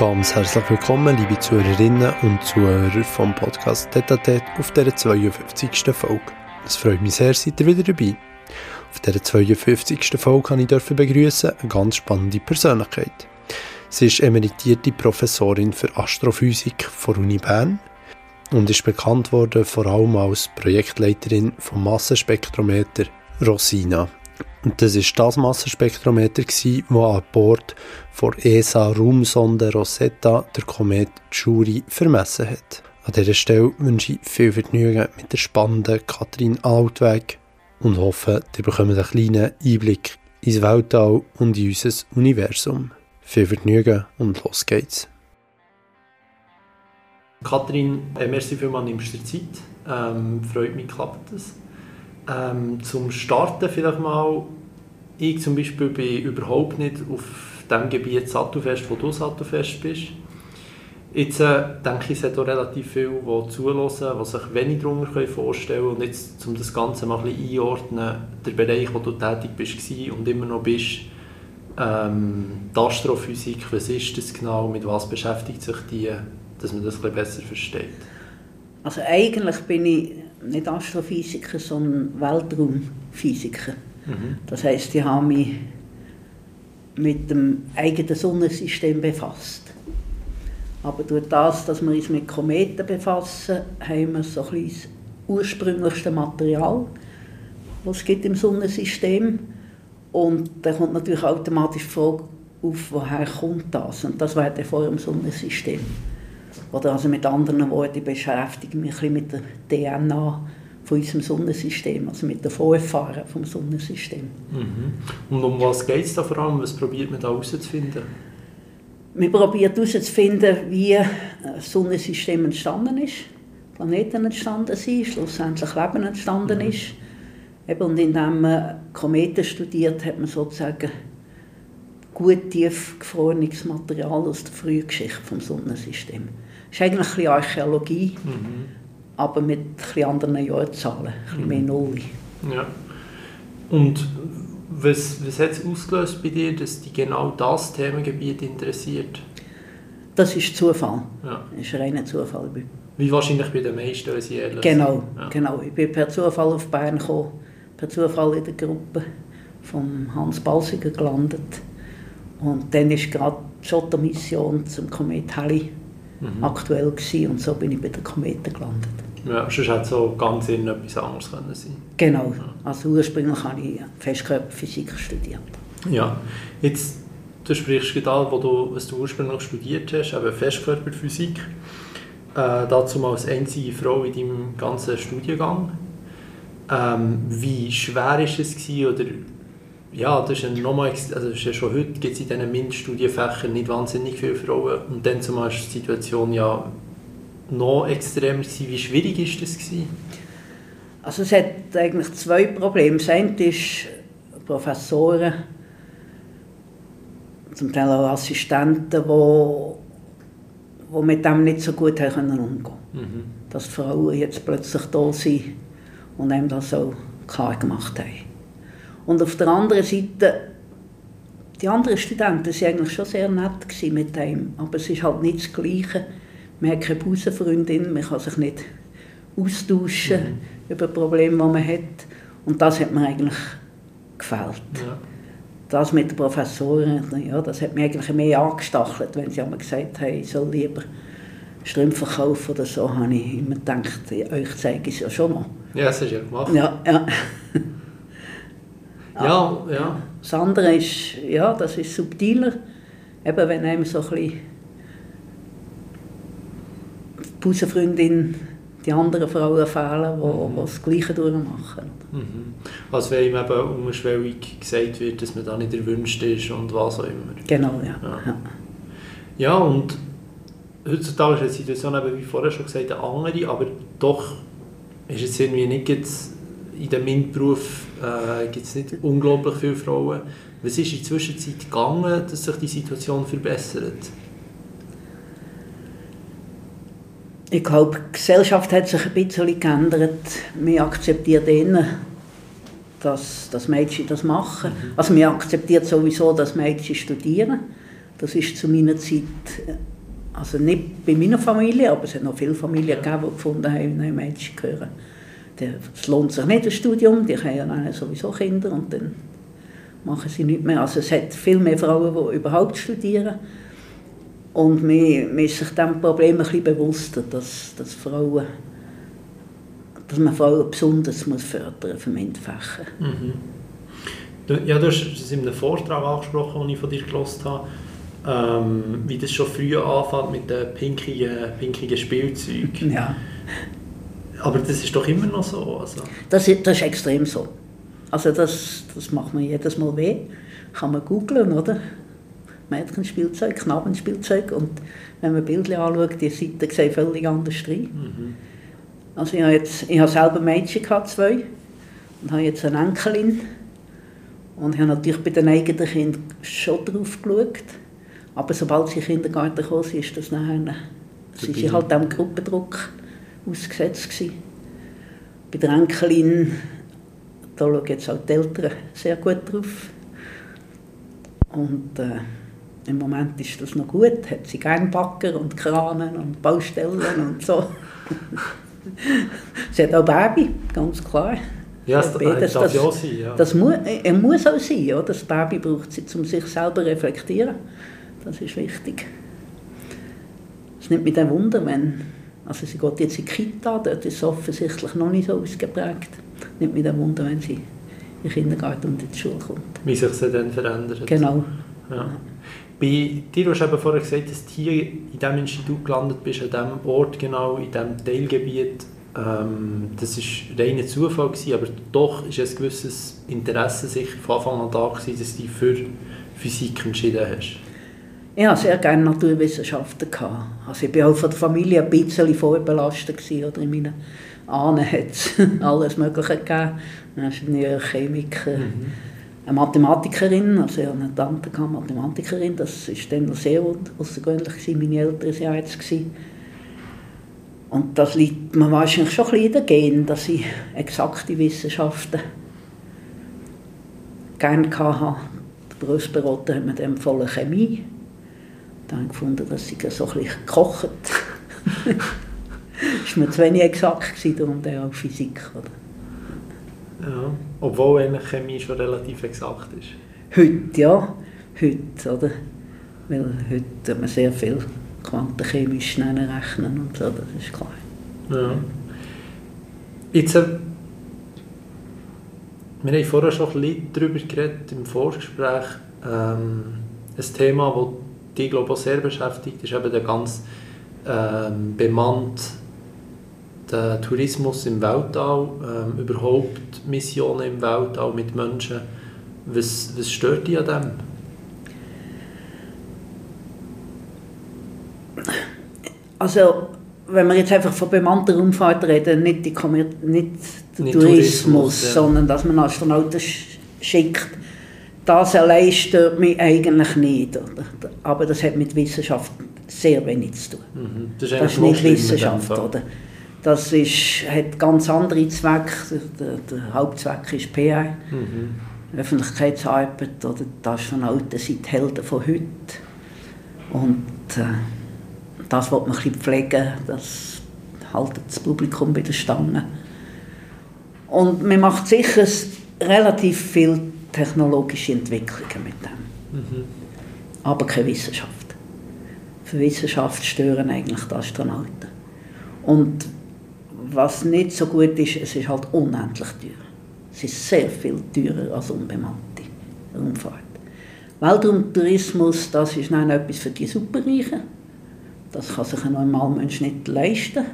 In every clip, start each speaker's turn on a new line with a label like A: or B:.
A: Ganz herzlich willkommen, liebe Zuhörerinnen und Zuhörer vom Podcast Tetatet auf der 52. Folge. Es freut mich sehr, seid ihr wieder dabei. Auf der 52. Folge kann ich begrüßen eine ganz spannende Persönlichkeit. Sie ist emeritierte Professorin für Astrophysik von Uni Bern und ist bekannt worden vor allem als Projektleiterin vom Massenspektrometer Rosina. Und das ist das Massenspektrometer, das an Bord von ESA-Raumsonde Rosetta der Komet Jury vermessen hat. An dieser Stelle wünsche ich viel Vergnügen mit der spannenden Katrin Altweg und hoffe, ihr bekommt einen kleinen Einblick ins Weltall und in unser Universum. Viel Vergnügen und los geht's. Katrin, äh, merci vielmals, nimmst du Zeit. Ähm, freut mich, klappt das. Ähm, zum Starten vielleicht mal, ich zum Beispiel bin überhaupt nicht auf dem Gebiet Sattelfest, wo du Sattelfest bist. Jetzt äh, denke ich, es hat auch relativ viele, die zulassen, die sich wenig darunter vorstellen können. Und jetzt, um das Ganze mal ein bisschen einordnen, der Bereich, wo du tätig bist und immer noch bist, ähm, die Astrophysik, was ist das genau, mit was beschäftigt sich die, dass man das ein bisschen besser versteht?
B: Also eigentlich bin ich nicht Astrophysiker, sondern Weltraumphysiker. Mhm. Das heißt, ich habe mich mit dem eigenen Sonnensystem befasst. Aber durch das, dass wir uns mit Kometen befassen, haben wir so ein das ursprünglichste Material, das es gibt im Sonnensystem. Und da kommt natürlich automatisch die Frage auf, woher kommt das? Und das wäre vor dem Sonnensystem. Oder also mit anderen Worten, ich beschäftige mich ein mit der DNA von unserem Sonnensystem, also mit der Vorfahren vom Sonnensystem.
A: Mhm. Und um was geht es da vor allem? Was probiert man da herauszufinden?
B: Man probiert herauszufinden, wie das Sonnensystem entstanden ist, Planeten entstanden sind, schlussendlich Leben entstanden mhm. ist. Eben, und indem man Kometen studiert, hat man sozusagen gut tief gefrorenes Material aus der Frühgeschichte des Sonnensystems. Es ist eigentlich ein bisschen Archäologie, mhm. aber mit ein anderen Jahrzahlen, ein bisschen mhm. mehr Nulli.
A: Ja. Und was, was hat es ausgelöst bei dir, dass dich genau das Themengebiet interessiert?
B: Das ist Zufall. Ja. Das ist reiner Zufall.
A: Wie wahrscheinlich bei den meisten, wenn sie ehrlich
B: genau, ja. genau. Ich bin per Zufall auf Bern gekommen, per Zufall in der Gruppe von Hans Balsiger gelandet. Und dann ist gerade die Schottermission zum Komet Halley mhm. aktuell gewesen, und so bin ich bei den Kometen gelandet.
A: Ja, sonst hätte so ganz in etwas anderes können sein
B: Genau. Also ursprünglich habe ich Festkörperphysik studiert.
A: Ja. Jetzt, du sprichst gerade wo du, was du ursprünglich studiert hast, eben Festkörperphysik. Äh, dazu mal als einzige Frau in deinem ganzen Studiengang. Ähm, wie schwer war es gewesen, oder ja, das ist ja nochmal, also ist ja schon heute gibt es in diesen MINT-Studienfächern nicht wahnsinnig viele Frauen und dann zumal ist die Situation ja noch extremer gewesen. Wie schwierig ist das gewesen?
B: Also es hat eigentlich zwei Probleme. Das eine ist Professoren, zum Teil auch Assistenten, die wo, wo mit dem nicht so gut haben können umgehen mhm. Dass die Frauen jetzt plötzlich da sind und einem das so klar gemacht haben. Und auf der anderen Seite, die anderen Studenten waren eigentlich schon sehr nett mit ihm, aber es ist halt nicht das Gleiche. Man hat keine Pausenfreundin, man kann sich nicht austauschen mhm. über Probleme, die man hat. Und das hat mir eigentlich gefällt. Ja. Das mit den Professoren, ja, das hat mich eigentlich mehr angestachelt, wenn sie einmal gesagt haben, ich soll lieber Strümpfe kaufen oder so, habe ich immer gedacht, euch zeige ich es ja schon mal.
A: Ja, das hast du ja gemacht.
B: Ja, ja.
A: Ja, ja.
B: Das andere ist, ja, das ist subtiler. Eben, wenn einem so ein bisschen die Pausenfreundin die anderen Frauen fehlen, die, mhm. die das Gleiche durchmachen.
A: Mhm. Also wenn ihm eben unterschwellig gesagt wird, dass man da nicht erwünscht ist und was auch immer.
B: Genau, ja. Ja,
A: ja und heutzutage ist die Situation, eben, wie vorher schon gesagt, eine andere, aber doch ist es irgendwie nicht jetzt in dem MINT-Beruf äh, gibt es nicht unglaublich viele Frauen. Was ist in der Zwischenzeit gegangen, dass sich die Situation verbessert?
B: Ich glaube, die Gesellschaft hat sich ein bisschen geändert. Man akzeptiert eher, dass, dass Mädchen das machen. Mhm. Also man akzeptiert sowieso, dass Mädchen studieren. Das ist zu meiner Zeit, also nicht bei meiner Familie, aber es hat noch viele Familien gegeben, die gefunden haben, nein, Mädchen gehören. Es lohnt sich nicht, das Studium, die haben ja sowieso Kinder und dann machen sie nicht mehr. Also es hat viel mehr Frauen, die überhaupt studieren. Und man, ist sich dem Problem ein bisschen bewusster, dass, dass, Frauen, dass man Frauen besonders muss fördern muss für MINT-Fächer. Mhm.
A: Ja, du hast es in einem Vortrag angesprochen, den ich von dir gelesen habe, ähm, wie das schon früh anfängt mit den pinkigen, pinkigen Spielzeugen.
B: Ja.
A: Aber das ist doch immer noch so. Also.
B: Das, ist, das ist extrem so. Also das, das macht mir jedes Mal weh. Kann man googeln, oder? Mädchenspielzeug, Knabenspielzeug und wenn man Bilder anschaut, die Seiten sehen völlig anders rein. Mhm. Also ich habe, jetzt, ich habe selber Mädchen gehabt, zwei und habe jetzt eine Enkelin und ich habe natürlich bei den eigenen Kindern schon drauf geschaut, aber sobald sie in den Kindergarten kamen, ist das nachher, sind sie halt dem Gruppendruck ausgesetzt gewesen. Bei der Enkelin, da schauen jetzt auch die Eltern sehr gut drauf und äh, im Moment ist das noch gut, hat sie gerne Backer und Kranen und Baustellen und so. sie hat auch Baby, ganz klar.
A: Ja, das, das darf ja sein. Ja.
B: Das muss, er muss auch sein. Ja. Das Baby braucht sie, um sich selber zu reflektieren. Das ist wichtig. Es nimmt mich dann Wunder, wenn also sie geht jetzt in die Kita, dort ist es offensichtlich noch nicht so ausgeprägt. Nimmt mich dann Wunder, wenn sie in den Kindergarten und in die Schule kommt.
A: Wie sich das dann verändert.
B: Genau.
A: Ja. Bei dir, du hast eben vorher gesagt, dass du hier in diesem Institut gelandet bist, an diesem Ort genau, in diesem Teilgebiet. Ähm, das war reiner Zufall, gewesen, aber doch ist ein gewisses Interesse sicher von Anfang an da gewesen, dass du dich für Physik entschieden hast.
B: Ich hatte sehr gerne Naturwissenschaften. Also ich war auch von der Familie ein bisschen vorbelastet. Gewesen, oder in meinen Ahnen hat es alles Mögliche gegeben. Ingenieur, Chemiker. Mhm eine Mathematikerin, also eine Tante eine Mathematikerin, das war dann noch sehr außergewöhnlich, meine Eltern waren ja jetzt. Gewesen. Und das liegt mir wahrscheinlich schon ein bisschen in den Genen, dass ich exakte Wissenschaften gerne hatte. Der Berufsberater hat mir dann volle Chemie. Da habe ich gefunden, dass ich so ein bisschen gekocht Das war mir zu wenig exakt, darum dann auch Physik. Oder?
A: Ja, obwohl eigentlich Chemie schon relativ exakt ist.
B: Heute, ja. Heute, oder? Weil heute man sehr viel quantenchemisch rechnen und so, das ist klar.
A: Ja. Jetzt, äh, wir haben vorher schon ein bisschen darüber geredet im Vorgespräch. Ähm, ein Thema, das dich glaube ich, sehr beschäftigt, ist eben der ganz ähm, bemannt den Tourismus im Weltall, ähm, überhaupt Missionen im Weltall mit Menschen. Was, was stört dich an dem?
B: Also, wenn wir jetzt einfach von bemannter Raumfahrt reden, nicht, die nicht der nicht Tourismus, Tourismus ja. sondern dass man Astronauten schickt, das allein stört mich eigentlich nicht. Aber das hat mit Wissenschaft sehr wenig zu tun. Mhm. Das ist, das ist nicht Wissenschaft. Oder? Das ist, hat ganz andere Zwecke. Der, der Hauptzweck ist PR, mhm. Öffentlichkeitsarbeit oder die Astronauten sind die Helden von heute. Und äh, das wird man ein bisschen pflegen, das haltet das Publikum bei der Stange. Und man macht sicher relativ viel technologische Entwicklungen mit dem. Mhm. Aber keine Wissenschaft. Für Wissenschaft stören eigentlich die Astronauten. Und was nicht so gut ist, es ist halt unendlich teuer. Es ist sehr viel teurer als unbemannte Raumfahrt. Weltraumtourismus, das ist dann etwas für die Superreichen. Das kann sich ein normaler Mensch nicht leisten.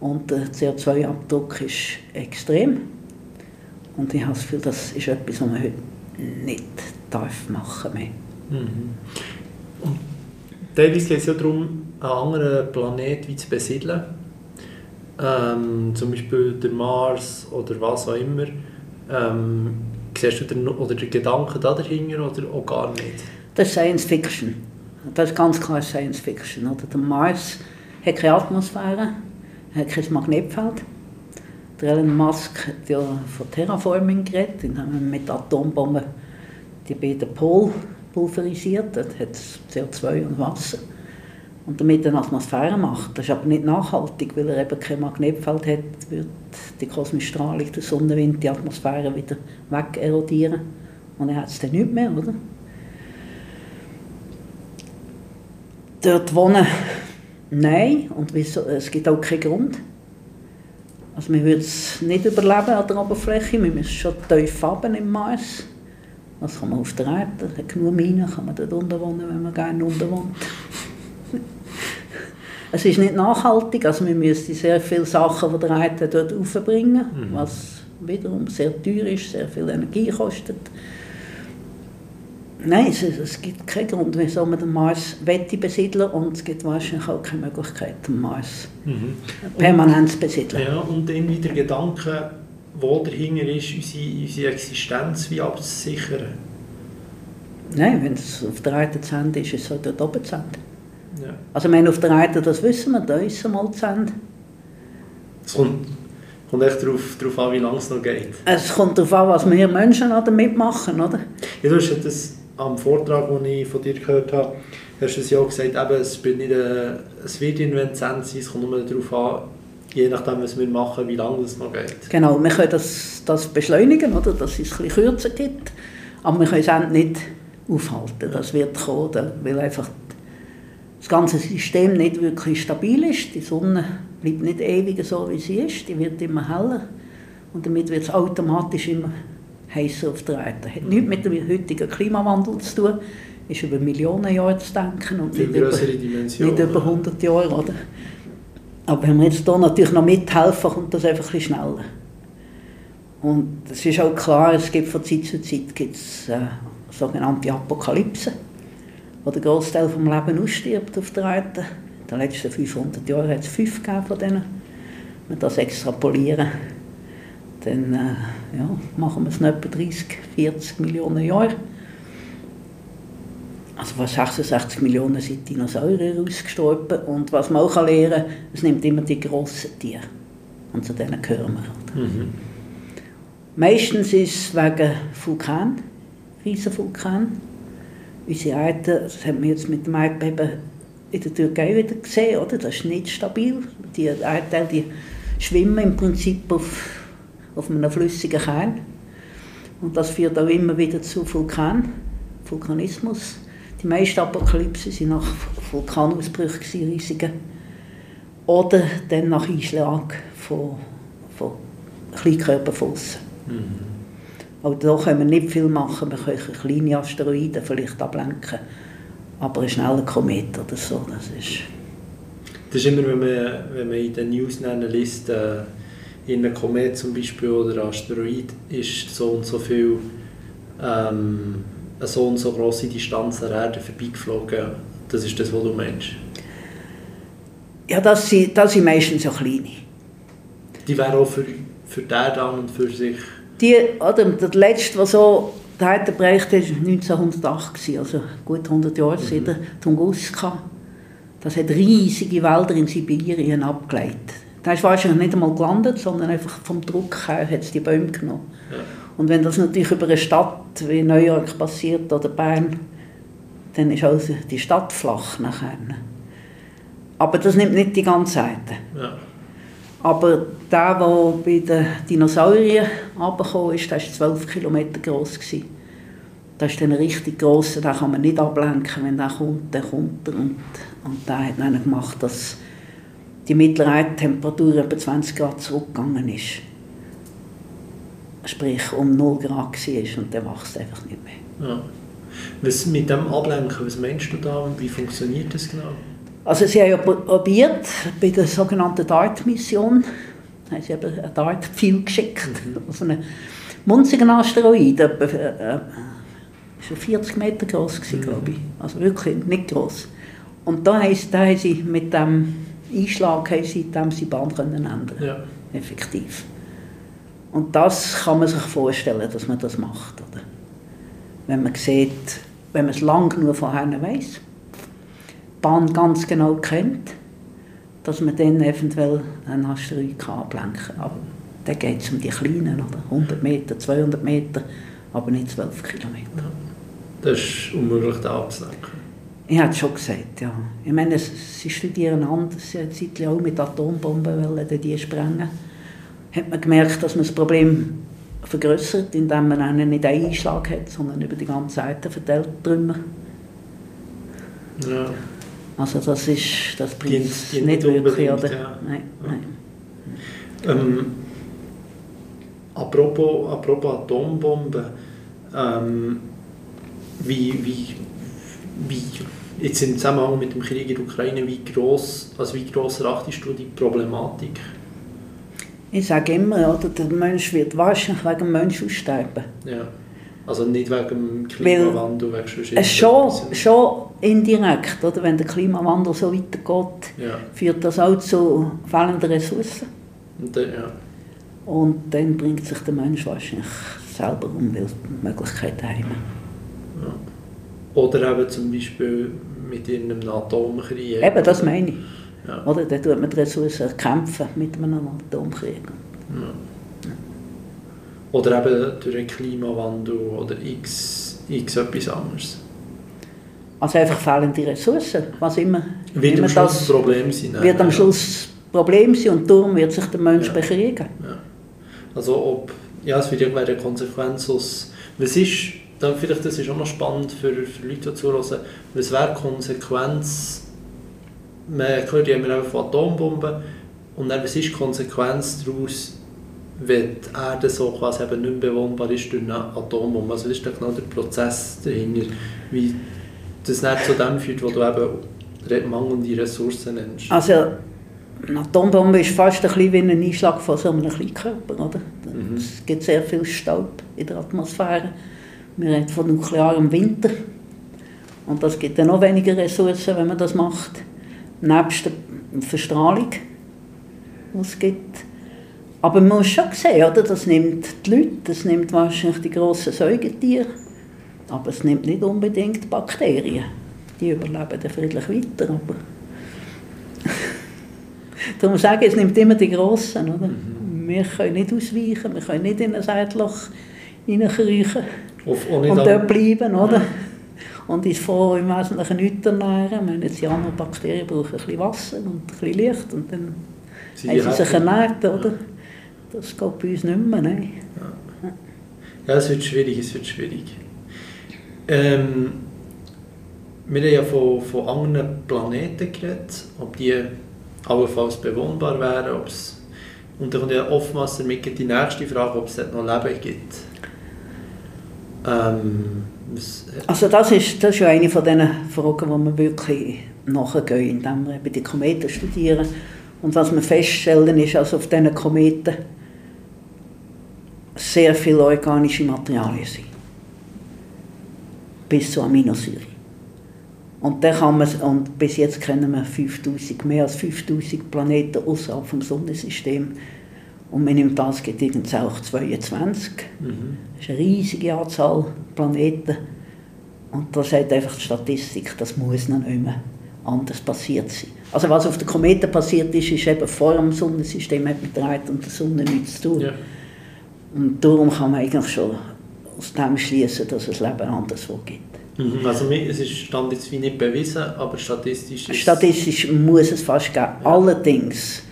B: Und der CO2-Abdruck ist extrem. Und ich habe das Gefühl, das ist etwas, was man heute nicht darf machen mehr. Mhm.
A: Und teilweise geht es ja darum, einen anderen Planeten zu besiedeln ähm, zum Beispiel der Mars oder was auch immer, ähm, siehst du den, oder den Gedanken da dahinter oder auch gar nicht?
B: Das ist Science Fiction. Das ist ganz klar Science Fiction. Oder? Der Mars hat keine Atmosphäre, hat kein Magnetfeld. Der Elon Musk hat ja von Terraforming geredet, indem man mit Atombomben die beiden Pole pulverisiert, dort hat es CO2 und Wasser und damit eine Atmosphäre macht. Das ist aber nicht nachhaltig, weil er eben kein Magnetfeld hat, wird die kosmische Strahlung, der Sonnenwind, die Atmosphäre wieder weg erodieren und er hat es dann nicht mehr, oder? Dort wohnen, nein, und es gibt auch keinen Grund. Also wir würden es nicht überleben an der Oberfläche, wir müssen schon tief haben im Mars. Das kann man auf der Erde, hat genug Minen, kann man dort unten wohnen, wenn man gerne unten wohnt. es ist nicht nachhaltig, also wir müssen sehr viele Sachen von der Erde dort aufbringen, mhm. was wiederum sehr teuer ist, sehr viel Energie kostet. Nein, es, es gibt keinen Grund, wieso man den Mars wette besiedeln und es gibt wahrscheinlich auch keine Möglichkeit, den Mars mhm. permanent zu besiedeln.
A: Ja, und dann wieder Gedanken, wo dahinter ist, unsere, unsere Existenz wie abzusichern.
B: Nein, wenn es auf der Erde zu Ende ist, ist es halt dort oben zu Ende. Ja. Also wenn auf der Erde, das wissen wir, da ist es mal zu Ende.
A: Es kommt, kommt echt darauf, darauf an, wie lange es noch geht.
B: Es kommt darauf an, was wir Menschen damit machen, oder?
A: Ja, du hast das am Vortrag, den ich von dir gehört habe, hast du es ja auch gesagt, eben, es, wird nicht eine, es wird irgendwann sein, es kommt nur darauf an, je nachdem, was wir machen, wie lange es noch geht.
B: Genau, wir können das, das beschleunigen, oder, dass es bisschen kürzer gibt, aber wir können es nicht aufhalten. Das wird kommen, weil einfach das ganze System nicht wirklich stabil ist. Die Sonne bleibt nicht ewig so, wie sie ist, die wird immer heller und damit wird es automatisch immer heißer auf der Erde. Hat nichts mit dem heutigen Klimawandel zu tun, ist über Millionen Jahre zu denken und nicht über, nicht über 100 Jahre. Oder? Aber wenn wir jetzt hier natürlich noch mithelfen, kommt das einfach ein schneller. Und es ist auch klar, es gibt von Zeit zu Zeit gibt's, äh, sogenannte Apokalypse, wo der Großteil des Lebens ausstirbt auf der Erde. In den letzten 500 Jahren hat es fünf von denen. Wenn wir das extrapolieren, dann äh, ja, machen wir es noch etwa 30, 40 Millionen Jahre. Also was 66 Millionen sind Dinosaurier ausgestorben und was man auch lernen kann, es nimmt immer die grossen Tiere und zu denen gehören wir. Halt. Mhm. Meistens ist es wegen Vulkan, Riesenvulkan. Unsere Erde, das haben wir jetzt mit dem Erdbeben in der Türkei wieder gesehen, oder? das ist nicht stabil. Die Erdteile die schwimmen im Prinzip auf auf einem flüssigen Kern. Und das führt auch immer wieder zu Vulkan, Vulkanismus. Die meisten Apokalypsen waren nach Vulkanausbrüchen, riesigen. Oder dann nach Einschlag von, von Kleinkörperfossen. Mhm. Auch da können wir nicht viel machen. Wir können kleine Asteroiden vielleicht ablenken. Aber ein schneller Komet oder so, das ist...
A: Das ist immer, wenn man, wenn man in den News liest, äh in einem Komet zum Beispiel oder Asteroid ist so und so viel ähm, eine so und so große Distanz an der Erde vorbeigeflogen. Das ist das, was du meinst?
B: Ja, das sind, das sind meistens so kleine.
A: Die wären auch für, für die Erde an und für sich?
B: Die, oder, der letzte, der so bereicht hat, war 1908, also gut 100 Jahre mhm. seit Tunguska. Das hat riesige Wälder in Sibirien abgeleitet. Da ist wahrscheinlich nicht einmal gelandet, sondern einfach vom Druck her hat es die Bäume genommen. Ja. Und wenn das natürlich über eine Stadt wie New York passiert oder Bern, dann ist also die Stadt flach nachher. Aber das nimmt nicht die ganze Seite. Ja. Aber der, der bei den Dinosauriern runtergekommen ist, der war 12 Kilometer groß. Das ist dann richtig gross, den kann man nicht ablenken, wenn der kommt, dann kommt er. Und, und der hat dann gemacht, dass die mittlere Temperatur etwa 20 Grad zurückgegangen ist. Sprich, um 0 Grad war und dann wächst einfach nicht mehr.
A: Ja. Was mit dem Ablenken, was meinst du da? Wie funktioniert das genau?
B: Also sie haben ja probiert, bei der sogenannten DART-Mission, haben sie eben ein DART-Pfeil geschickt mhm. auf einen munzigen Asteroid, etwa, äh, 40 Meter groß mhm. glaube ich, also wirklich nicht groß. Und da haben, da haben sie mit dem Einschlag haben, seitdem sie die Bahn können ändern ja. Effektiv. Und das kann man sich vorstellen, dass man das macht. Oder? Wenn man sieht, wenn man es lang genug vorher weiss, die Bahn ganz genau kennt, dass man dann eventuell einen Asteroid kann ablenken kann. Aber dann geht es um die kleinen, oder? 100 Meter, 200 Meter, aber nicht 12 Kilometer.
A: Das ist unmöglich, da abzulenken.
B: Ich hätte schon gesagt, ja. Ich meine, sie studieren anders. Sie haben auch mit Atombomben wollen, die sprengen. Hat man gemerkt, dass man das Problem vergrößert, indem man einen nicht einen Einschlag hat, sondern über die ganze Seite verteilt Trümmer.
A: Ja.
B: Also das ist, das bringt nicht, nicht wirklich, oder? Ja. Nein, nein.
A: Ähm, apropos, apropos Atombomben, ähm, wie, wie, wie, jetzt im Zusammenhang mit dem Krieg in der Ukraine, wie gross, also wie gross erachtest du die Problematik?
B: Ich sage immer, oder, der Mensch wird wahrscheinlich wegen dem Mensch aussterben.
A: Ja. Also nicht wegen dem Klimawandel, wegen
B: es schon, schon indirekt, oder? wenn der Klimawandel so weitergeht,
A: ja.
B: führt das auch zu fehlenden Ressourcen.
A: Und dann, ja.
B: Und dann bringt sich der Mensch wahrscheinlich selber um, weil Möglichkeiten haben.
A: Ja. Oder eben zum Beispiel mit einem Atomkrieg.
B: Eben, das meine ich. Ja. Oder? Dann tut man die Ressourcen kämpfen mit einem Atomkrieg.
A: Ja. Oder eben durch den Klimawandel oder x, x etwas anderes.
B: Also einfach fehlende Ressourcen, was immer.
A: Wird am Schluss das Problem sein.
B: Wird am Schluss Problem sein und darum wird sich der Mensch ja. bekriegen.
A: Ja. Also ob, ja, es wird irgendwann eine Konsequenz aus, was ist, dann vielleicht das ist auch noch spannend für, für Leute, die zuhören, was wäre die Konsequenz, man hört ja immer von Atombomben, und dann, was ist die Konsequenz daraus, wenn die Erde so quasi eben nicht mehr bewohnbar ist durch eine Atombombe. Also das ist dann genau der Prozess dahinter, wie das nicht zu dem führt, wo du eben mangelnde Ressourcen nennst.
B: Also eine Atombombe ist fast ein bisschen wie ein Einschlag von so einem Kleinkörper. Oder? Mhm. Es gibt sehr viel Staub in der Atmosphäre. Wir reden von nuklearem Winter. Und das gibt dann noch weniger Ressourcen, wenn man das macht. Nebst der Verstrahlung, die es gibt. Aber man muss schon sehen, oder? das nimmt die Leute, das nimmt wahrscheinlich die grossen Säugetiere, aber es nimmt nicht unbedingt Bakterien. Die überleben dann friedlich weiter. Aber Darum sage ich, es nimmt immer die Grossen. Oder? Mhm. Wir können nicht ausweichen, wir können nicht in ein Erdloch reinkriechen und dort bleiben. Oder? Und uns vor im Wesentlichen nichts ernähren. Wir jetzt Bakterien brauchen ein bisschen Wasser und ein bisschen Licht und dann sie haben sie sich ernährt. Oder? Das geht bei uns nicht mehr. Nein.
A: Ja. ja, es wird schwierig, es wird schwierig. Ähm, wir haben ja von, von anderen Planeten geredet, ob die allenfalls bewohnbar wären. Ob's, und dann kommt ja oftmals damit die nächste Frage, ob es dort noch Leben gibt. Ähm,
B: also das ist, das ist ja eine von diesen Fragen, die wir wirklich nachgehen, indem wir eben die Kometen studieren. Und was wir feststellen, ist, dass auf diesen Kometen sehr viele organische Materialien sind. Bis zu Aminosäuren. Und, dann kann man, und bis jetzt kennen wir 5000, mehr als 5000 Planeten außerhalb des Sonnensystems. Und man nimmt das, gibt es auch 22. Mhm. Das ist eine riesige Anzahl Planeten. Und da sagt einfach die Statistik, das muss noch nicht mehr anders passiert sein. Also was auf den Kometen passiert ist, ist eben vor dem Sonnensystem hat mit der Erde und der Sonne nichts zu tun. Ja. Und darum kann man eigentlich schon aus dem schließen, dass es Leben anderswo gibt.
A: Mhm. Also es ist stand jetzt wie nicht bewiesen, aber statistisch ist
B: Statistisch muss es fast geben. Ja. Allerdings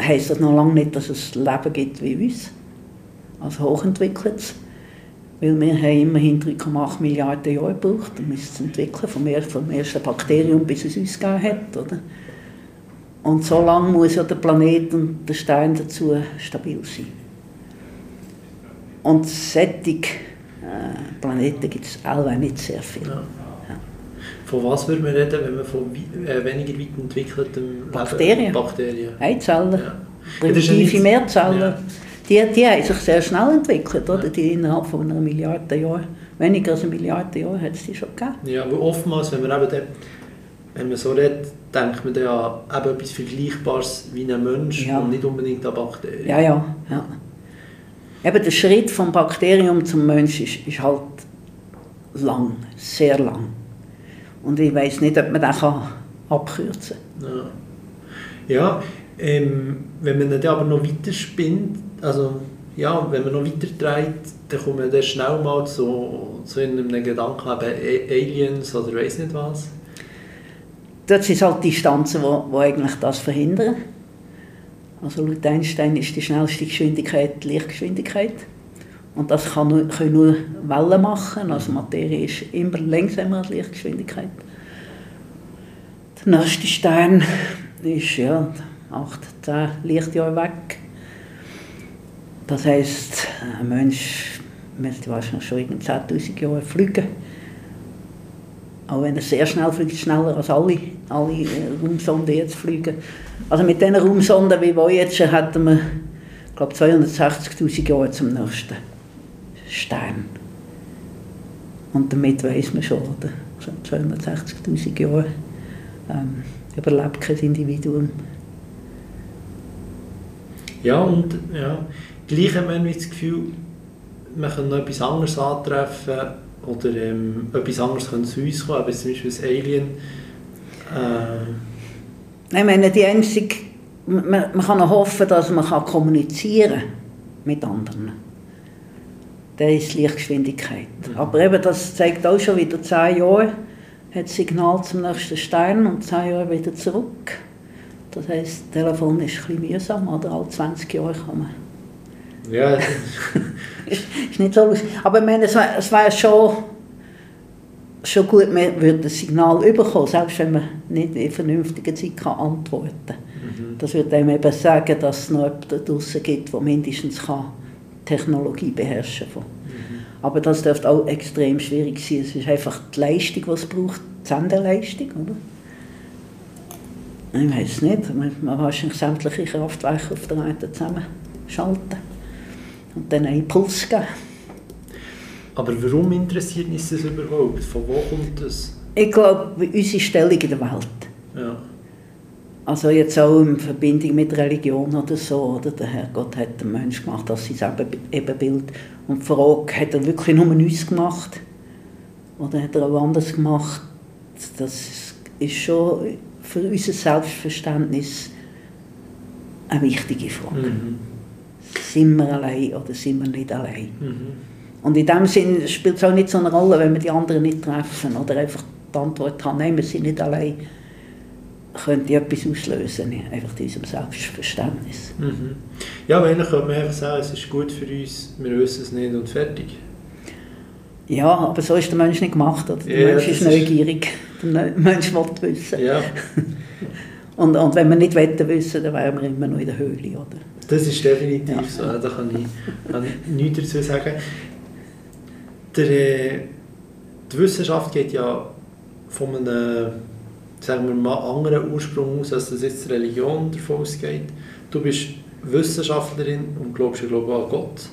B: heisst das noch lange nicht, dass es Leben gibt wie uns, also hochentwickelt. Weil wir haben immerhin 3,8 Milliarden Jahre gebraucht, um es zu entwickeln, vom, ersten Bakterium bis es uns gegeben hat. Oder? Und so lange muss ja der Planet und der Stein dazu stabil sein. Und sättig äh, Planeten gibt es alle nicht sehr viel. Ja. Ja.
A: Von was würde man reden, wenn man von äh, weniger weit entwickeltem
B: Bakterien.
A: Leben, Bakterien.
B: Eizellen, ja. primitive Mehrzellen. Die, die haben sich sehr schnell entwickelt, oder? Die innerhalb von einer Milliarde Jahre, weniger als eine Milliarde Jahre hat es die schon gegeben.
A: Ja, aber oftmals, wenn man, eben den, wenn man so redet, denkt man ja eben etwas Vergleichbares wie ein Mensch ja. und nicht unbedingt an Bakterien.
B: Ja, ja, ja. Eben der Schritt vom Bakterium zum Mensch ist, ist halt lang, sehr lang. Und ich weiß nicht, ob man den kann abkürzen
A: kann. Ja, ja ähm, wenn man dann aber noch weiter spinnt, also ja, wenn man noch weiter dreht, dann kommt man dann schnell mal zu, zu einem Gedanken, eben Aliens oder weiß nicht was.
B: Das sind halt Distanzen, die eigentlich das verhindern. Also laut Einstein ist die schnellste Geschwindigkeit die Lichtgeschwindigkeit. Und das kann nur, können nur Wellen machen. Also Materie ist immer langsamer als Lichtgeschwindigkeit. Der nächste Stern ist ja 8, 10 Lichtjahre weg. Das heisst, ein Mensch müsste wahrscheinlich schon 10'000 Jahre fliegen. Auch wenn er sehr schnell fliegt, schneller als alle, alle äh, Raumsonden jetzt fliegen. Also mit diesen Raumsonden wie Voyager hätten wir, glaube 260'000 Jahre zum nächsten Stern. Und damit weiß man schon, oder? 260'000 Jahre ähm, überlebt kein Individuum.
A: Ja, und ja, gleich haben wir das Gefühl, man kann noch etwas anderes antreffen oder ähm, etwas anderes könnte zu uns kommen, aber zum Beispiel das Alien.
B: Äh. Ich meine, die einzige, man, man kann hoffen, dass man kann kommunizieren mit anderen. Das ist Lichtgeschwindigkeit. Mhm. Aber eben, das zeigt auch schon wieder zehn Jahre, hat das Signal zum nächsten Stern und zehn Jahre wieder zurück. Das heisst, das Telefon ist ein bisschen mühsam, oder? Alle 20 Jahre kann man
A: ja.
B: ist nicht so lustig. Aber ich meine, es wäre wär schon, schon gut, man würde das Signal bekommen, selbst wenn man nicht in vernünftiger Zeit kann antworten kann. Mhm. Das würde einem eben sagen, dass es noch jemanden draußen gibt, der mindestens kann Technologie beherrschen kann. Mhm. Aber das dürfte auch extrem schwierig sein. Es ist einfach die Leistung, die es braucht, die Sendeleistung, oder? Ich weiß nicht, man, man wahrscheinlich sämtliche Kraftwerke auf der Erde zusammenschalten und dann einen Impuls geben.
A: Aber warum interessiert uns das überhaupt? Von wo kommt das?
B: Ich glaube, unsere Stellung in der Welt.
A: Ja.
B: Also jetzt auch in Verbindung mit Religion oder so, oder der Herrgott hat den Menschen gemacht als sein Ebenbild. Und die Frage, hat er wirklich nur uns gemacht? Oder hat er auch anders gemacht? Das ist schon für unser Selbstverständnis eine wichtige Frage. Mhm sind wir allein oder sind wir nicht allein. Mhm. Und in dem Sinn spielt es auch nicht so eine Rolle, wenn wir die anderen nicht treffen oder einfach die Antwort haben, nein, wir sind nicht allein, könnte etwas auslösen, einfach in unserem Selbstverständnis.
A: Mhm. Ja, aber eigentlich könnte man einfach sagen, es ist gut für uns, wir wissen es nicht und fertig.
B: Ja, aber so ist der Mensch nicht gemacht. Oder? Der ja, Mensch ist neugierig, der Mensch will wissen.
A: Ja.
B: und, und wenn wir nicht wissen dann wären wir immer noch in der Höhle. Oder?
A: Das ist definitiv ja. so, da kann ich, kann ich nichts dazu sagen. Der, äh, die Wissenschaft geht ja von einem sagen wir mal, anderen Ursprung aus, als das jetzt Religion davon ausgeht. Du bist Wissenschaftlerin und glaubst ja glaube an Gott.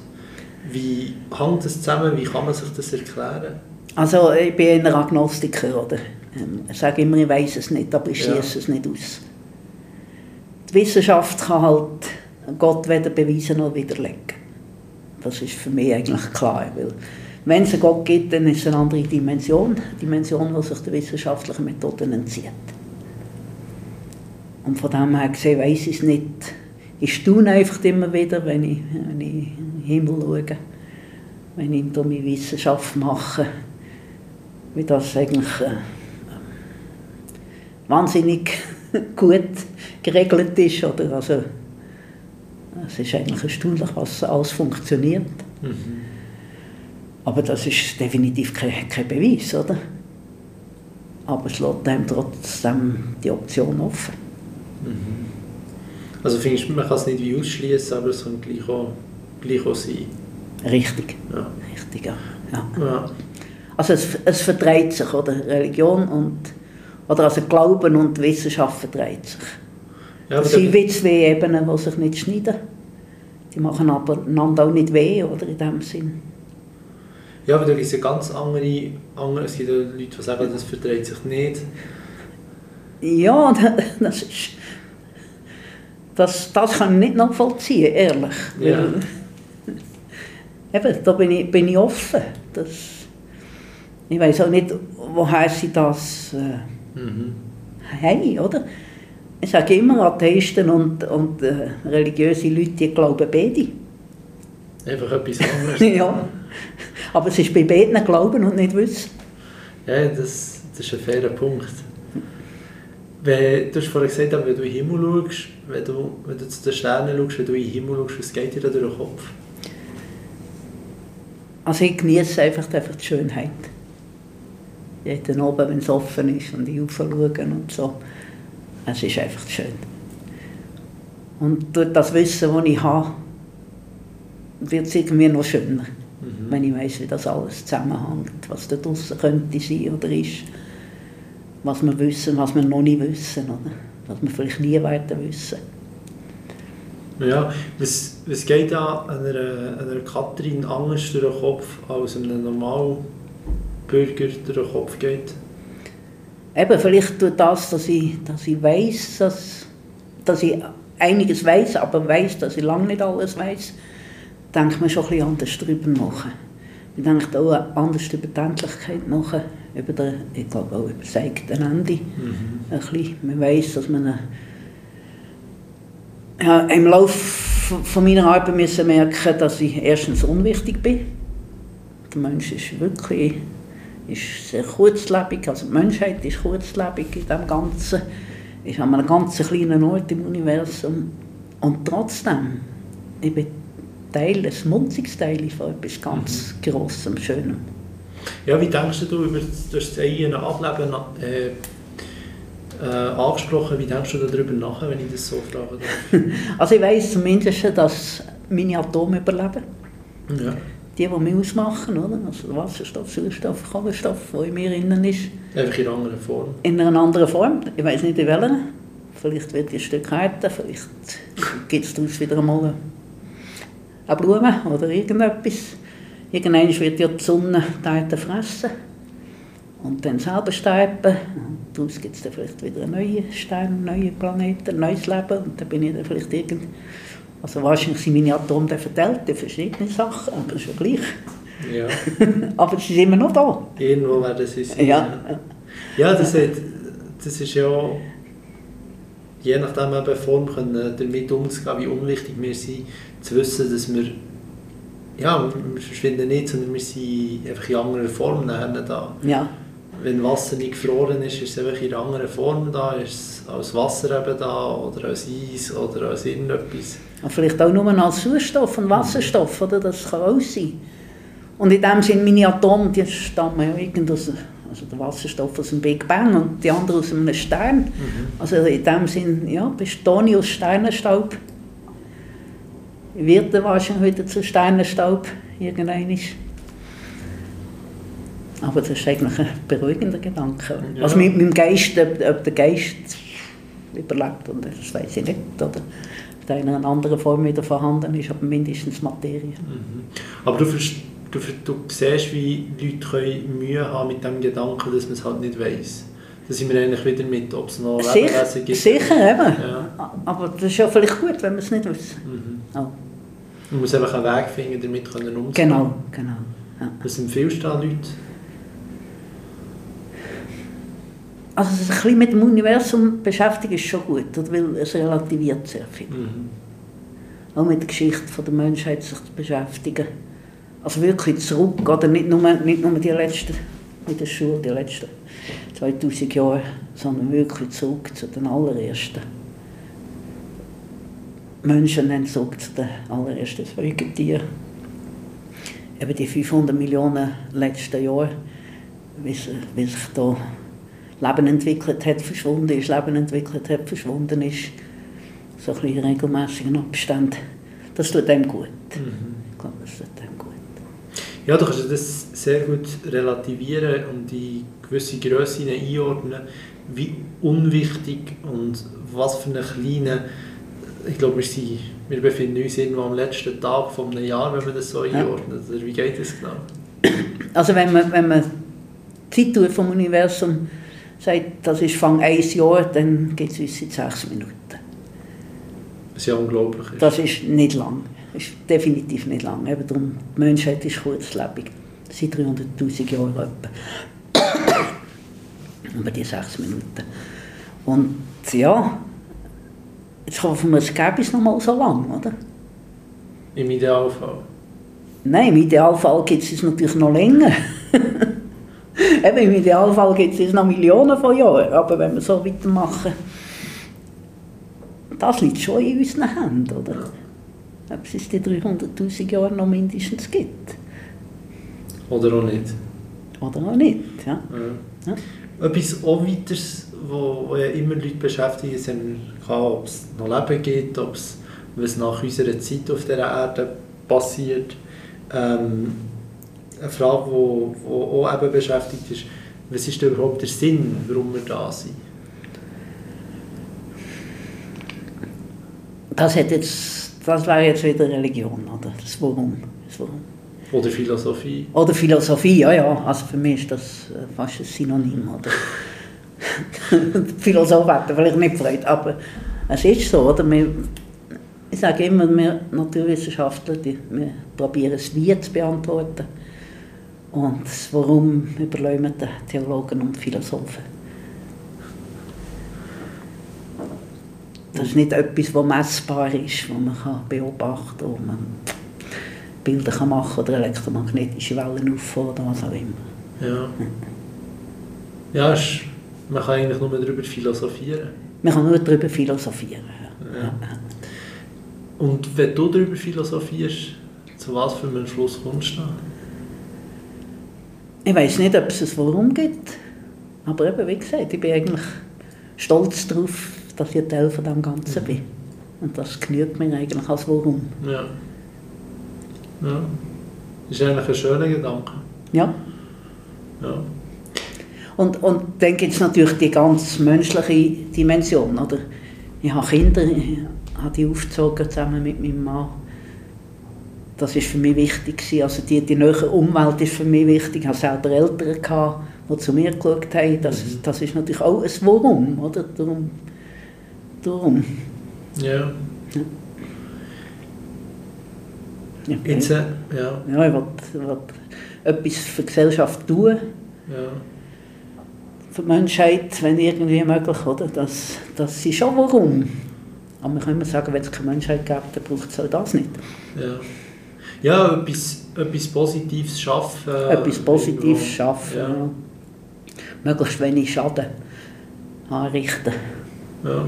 A: Wie hängt das zusammen? Wie kann man sich das erklären?
B: Also ich bin ein Agnostiker. Oder? Ähm, ich sage immer, ich weiß es nicht, aber ich schließe ja. es nicht aus. Die Wissenschaft kann halt Gott weder beweisen noch widerlegen. Das ist für mich eigentlich klar. Weil wenn es einen Gott gibt, dann ist es eine andere Dimension. Eine Dimension, die sich der wissenschaftlichen Methoden entzieht. Und von dem her gesehen weiss ich es nicht. Ich staune einfach immer wieder, wenn ich, wenn ich in den Himmel schaue, wenn ich meine Wissenschaft mache, wie das eigentlich äh, wahnsinnig gut geregelt ist. Oder? Also, es ist eigentlich erstaunlich, was alles funktioniert. Mhm. Aber das ist definitiv kein, kein Beweis, oder? Aber es lässt einem trotzdem die Option offen.
A: Mhm. Also findest du, man kann es nicht wie ausschließen, aber es kann gleich auch, gleich auch sein?
B: Richtig. Ja. Richtig, ja. ja. ja. Also es, es verdreht sich, oder? Religion und, oder also Glauben und Wissenschaft verdreht sich. Ja, das sind wie zwei Ebenen, die sich nicht schneiden. Die machen aber einander auch nicht weh, oder in dem Sinn.
A: Ja, aber da gibt es ja ganz andere, andere, es gibt ja Leute, die sagen, das verdreht sich nicht.
B: Ja, das ist... Das, das kann ich nicht nachvollziehen, ehrlich. Ja. eben, da bin ich, bin ich offen. Das, ich weiß auch nicht, woher sie das äh, mhm. haben, oder? Ich sage immer, Atheisten und, und äh, religiöse Leute, die glauben beide.
A: Einfach etwas anderes.
B: ja. Aber es ist bei beiden Glauben und nicht Wissen.
A: Ja, das, das ist ein fairer Punkt. Wenn, du hast vorhin gesagt, wenn du in den Himmel schaust, wenn du, wenn du zu den Sternen schaust, wenn du in den Himmel schaust, was geht dir da durch den Kopf?
B: Also ich genieße einfach, einfach die Schönheit. Jeden Abend, wenn es offen ist und ich raufschaue und so. Es ist einfach schön. Und durch das Wissen, das ich habe, wird es irgendwie noch schöner. Mhm. Wenn ich weiß, wie das alles zusammenhängt, was da draußen könnte sein oder ist. Was wir wissen, was wir noch nicht wissen. Oder? Was wir vielleicht nie werden wissen.
A: Ja, was, was geht da einer, einer Katrin anders durch den Kopf, als einem normalen Bürger durch den Kopf geht?
B: Eben, vielleicht durch das, dass ich, dass ich weiss, dass, dass ich einiges weiß, aber weiß, dass ich lange nicht alles weiß, denkt man schon ein bisschen anders darüber nach. Man denkt auch anders über die Endlichkeit nach, über den, ich glaube auch über das eigene Ende. Mhm. Ein bisschen. Man weiß, dass man ja, im Laufe von meiner Arbeit müssen merken, dass ich erstens unwichtig bin. Der Mensch ist wirklich ist sehr kurzlebig, also die Menschheit ist kurzlebig in dem Ganzen, ist an einem ganz kleinen Ort im Universum und trotzdem, ich bin Teil, ein Munzigsteil von etwas ganz mhm. Grossem, Schönem.
A: Ja, wie denkst du über das eigene Ableben äh, äh, angesprochen. Wie denkst du darüber nach, wenn ich das so frage?
B: also ich weiss zumindest, dass meine Atome überleben.
A: Ja.
B: Die, die mich ausmachen, oder? Also Wasserstoff, Sauerstoff, Kohlenstoff, der in mir innen ist.
A: Einfach in einer anderen Form?
B: In einer anderen Form. Ich weiß nicht in welcher. Vielleicht wird die ein Stück härter, vielleicht gibt es daraus wieder einmal eine Blume oder irgendetwas. Irgendwann wird ja die Sonne die Erde fressen und dann selber sterben. Und daraus gibt es dann vielleicht wieder einen neuen Stern, einen neuen Planeten, ein neues Leben. Und dann bin ich dann vielleicht irgend... Also wahrscheinlich sind meine Atome dann verteilt in verschiedene Sachen, aber ja gleich.
A: Ja.
B: aber sie sind immer noch da.
A: Irgendwo werden sie sein.
B: Ja.
A: Ja, das, hat, das ist ja... Je nachdem eben Form können damit umzugehen, wie unwichtig wir sind, zu wissen, dass wir ja, wir verschwinden nicht, sondern wir sind einfach in anderer Form da.
B: Ja
A: wenn Wasser nicht gefroren ist, ist es einfach in einer anderen Form da, ist es als Wasser eben da oder als Eis oder als irgendetwas.
B: vielleicht auch nur als Sauerstoff und Wasserstoff, oder? das kann auch sein. Und in dem Sinne, meine Atome, die stammen ja aus, also der Wasserstoff aus dem Big Bang und die andere aus einem Stern. Mhm. Also in dem Sinne, ja, bestehe ich aus Sternenstaub. Wird er wahrscheinlich wieder zu Sternenstaub irgendwann. Aber das ist eigentlich ein beruhigender Gedanke. Ja. Also mit meinem Geist, ob, ob, der Geist überlebt, und das weiß ich nicht. Oder in einer anderen Form wieder vorhanden ist, aber mindestens Materie. Mhm.
A: Aber du, du, du siehst, wie Leute Mühe haben mit dem Gedanken, dass man es halt nicht weiß. Da sind wir eigentlich wieder mit, ob es noch
B: Lebewesen gibt. Sicher, eben. Ja. Aber das ist ja vielleicht gut, wenn wir es nicht wissen.
A: Mhm. Oh. Man muss einfach einen Weg finden, damit umzugehen.
B: Genau, genau. Ja.
A: Was empfiehlst du da Leute?
B: Also sich ein bisschen mit dem Universum beschäftigen ist schon gut, weil es relativiert sehr viel. Mhm. Auch mit der Geschichte der Menschheit sich zu beschäftigen. Also wirklich zurück, oder nicht nur, nicht nur die letzten, mit der Schule, die letzten 2000 Jahre, sondern wirklich zurück zu den allerersten Menschen, dann zurück zu den allerersten Säugetieren. Eben die 500 Millionen letzten Jahre, wie, wie sich da Leben entwickelt hat, verschwunden ist, Leben entwickelt hat, verschwunden ist. So ein bisschen regelmäßigen Abstand. Das tut einem gut. Mhm. Ich glaube, das tut einem gut.
A: Ja, du kannst das sehr gut relativieren und die gewisse Größe einordnen, wie unwichtig und was für eine kleine ich glaube, wir, sind, wir befinden uns irgendwo am letzten Tag von einem Jahr, wenn man das so einordnet. Oder wie geht das genau?
B: Also wenn man, wenn man die Zeit vom Universum sagt, das ist Fang ein Jahr, dann geht es uns in sechs Minuten.
A: Was ja unglaublich
B: ist. Das ist nicht lang. Das ist definitiv nicht lang. Eben darum, die Menschheit ist kurzlebig. Seit 300'000 Jahren etwa. Aber die sechs Minuten. Und ja, jetzt hoffen wir, es gäbe es noch mal so lang, oder?
A: Im Idealfall.
B: Nein, im Idealfall gibt es es natürlich noch länger. Eben, Im Idealfall gibt es noch Millionen von Jahren, aber wenn wir so weitermachen, das liegt schon in unseren Händen, oder? Ob es die 300'000 Jahre noch mindestens gibt.
A: Oder auch nicht.
B: Oder auch nicht, ja.
A: ja. ja. Etwas auch weiteres, wo, wo ja immer Leute beschäftigt sind, ob es noch Leben gibt, ob es was nach unserer Zeit auf dieser Erde passiert. Ähm, eine Frage, die, auch eben beschäftigt ist, was ist überhaupt der Sinn, warum wir da sind?
B: Das, hat jetzt, das wäre jetzt wieder Religion, oder? Das Warum. Das
A: Warum. Oder Philosophie.
B: Oder Philosophie, ja, ja. Also für mich ist das äh, fast ein Synonym, oder? Philosophen hätten vielleicht nicht Freude, aber es ist so, oder? Wir, ich sage immer, wir Naturwissenschaftler, die, wir probieren es Wie zu beantworten. Und Warum überlegen den Theologen und Philosophen. Das ist nicht etwas, das messbar ist, das man beobachten kann, wo man Bilder kann machen oder elektromagnetische Wellen auffahren oder was auch immer.
A: Ja. Ja, man kann eigentlich nur darüber philosophieren.
B: Man kann nur darüber philosophieren. Ja. Ja.
A: Und wenn du darüber philosophierst, zu was für einem Schluss kommst du
B: Ich weiß nicht, ob es Warum gibt. Aber eben, wie gesagt, ich bin eigentlich stolz darauf, dass ich Teil von dem Ganzen bin. Und das genügt mir eigentlich als Warum.
A: Ja. Ja. Das ist eigentlich ein schöner Gedanke.
B: Ja.
A: Ja.
B: Und, und dann gibt es natürlich die ganz menschliche Dimension. Oder? Ich habe Kinder, ich habe die aufgezogen zusammen mit meinem Mann. Das war für mich wichtig. Also die, die neue Umwelt ist für mich wichtig. Ich hatte selber Eltern, gehabt, die zu mir geschaut haben. Das, mhm. das ist natürlich auch ein Warum. Oder? Darum, darum.
A: Ja. ja. Ja, Jetzt, äh, ja.
B: ja ich will, will etwas für die Gesellschaft tun.
A: Ja.
B: Für die Menschheit, wenn irgendwie möglich, oder? Das, das ist schon warum. Aber wir können immer sagen, wenn es keine Menschheit gibt, dann braucht es auch das nicht.
A: Ja, ja etwas, etwas Positives schaffen.
B: Etwas Positives irgendwo. schaffen, ja. ja. Möglichst wenig Schaden anrichten.
A: Ja. ja.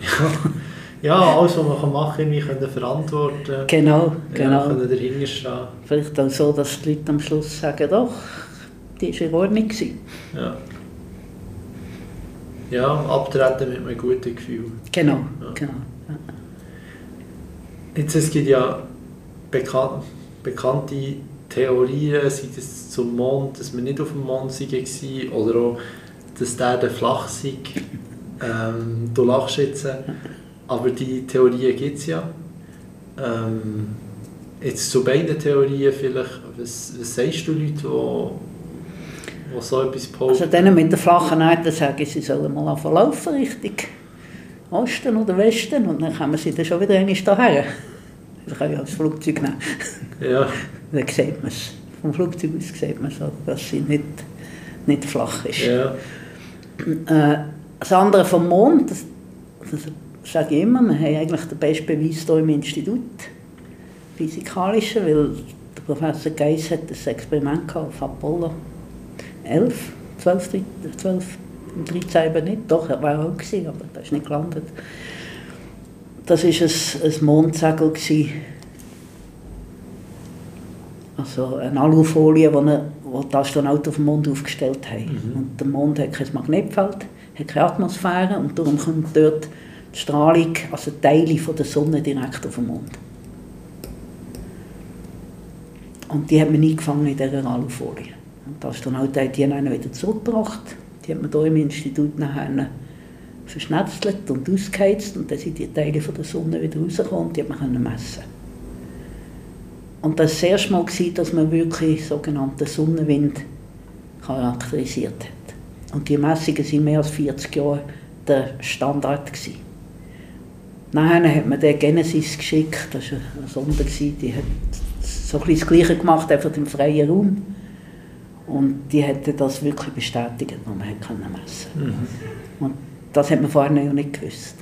A: Ja, alles, was man machen kann, wir können verantworten.
B: Genau, genau. Ja,
A: können dahinter stehen.
B: Vielleicht auch so, dass die Leute am Schluss sagen, doch, die war in Ordnung.
A: Ja. Ja, abtreten mit einem guten Gefühl.
B: Genau, ja. genau. Ja.
A: Jetzt, es gibt ja bekan bekannte Theorien, sei es zum Mond, dass wir nicht auf dem Mond waren, oder auch, dass der, der flach sei. Ähm, du lachst jetzt. Aber die Theorien gibt es ja. Ähm, jetzt zu beiden Theorien vielleicht, was, was sagst du Leute, die, so etwas
B: posten? Also denen mit der flachen Erde sagen, sie sollen mal laufen richtig Osten oder Westen und dann kommen sie dann schon wieder einmal hierher. Dann kann ich das Flugzeug nehmen.
A: Ja.
B: dann sieht man es. Vom Flugzeug aus sieht man so, dass sie nicht, nicht flach ist.
A: Ja.
B: Äh, das andere vom Mond, das, das sage ich immer, wir haben eigentlich den besten Beweis hier im Institut, physikalischer, weil der Professor Geiss hat das Experiment auf Apollo 11, 12, 12 13 eben nicht, doch, er war auch gewesen, aber das ist nicht gelandet. Das war ein, ein Mondsegel, also eine Alufolie, die, eine, die die Astronauten auf dem Mond aufgestellt haben. Mhm. Und der Mond hat kein Magnetfeld, hat keine Atmosphäre und darum kommt dort die Strahlung, also Teile von der Sonne direkt auf den Mond. Und die hat man eingefangen in dieser Alufolie. Und die Astronauten haben die dann wieder zurückgebracht. Die hat man hier im Institut nachher verschnetzelt und ausgeheizt und dann sind die Teile von der Sonne wieder rausgekommen und die man messen Und das war das erste Mal, dass man wirklich sogenannten Sonnenwind charakterisiert hat. Und die Messungen waren mehr als 40 Jahre der Standard. Gewesen. Nachher hat man den Genesis geschickt, das war eine Sonde, die hat so ein das Gleiche gemacht, einfach im freien Raum. Und die hätte das wirklich bestätigt, was man messen konnte. Mhm. Und das hat man vorher noch nicht gewusst.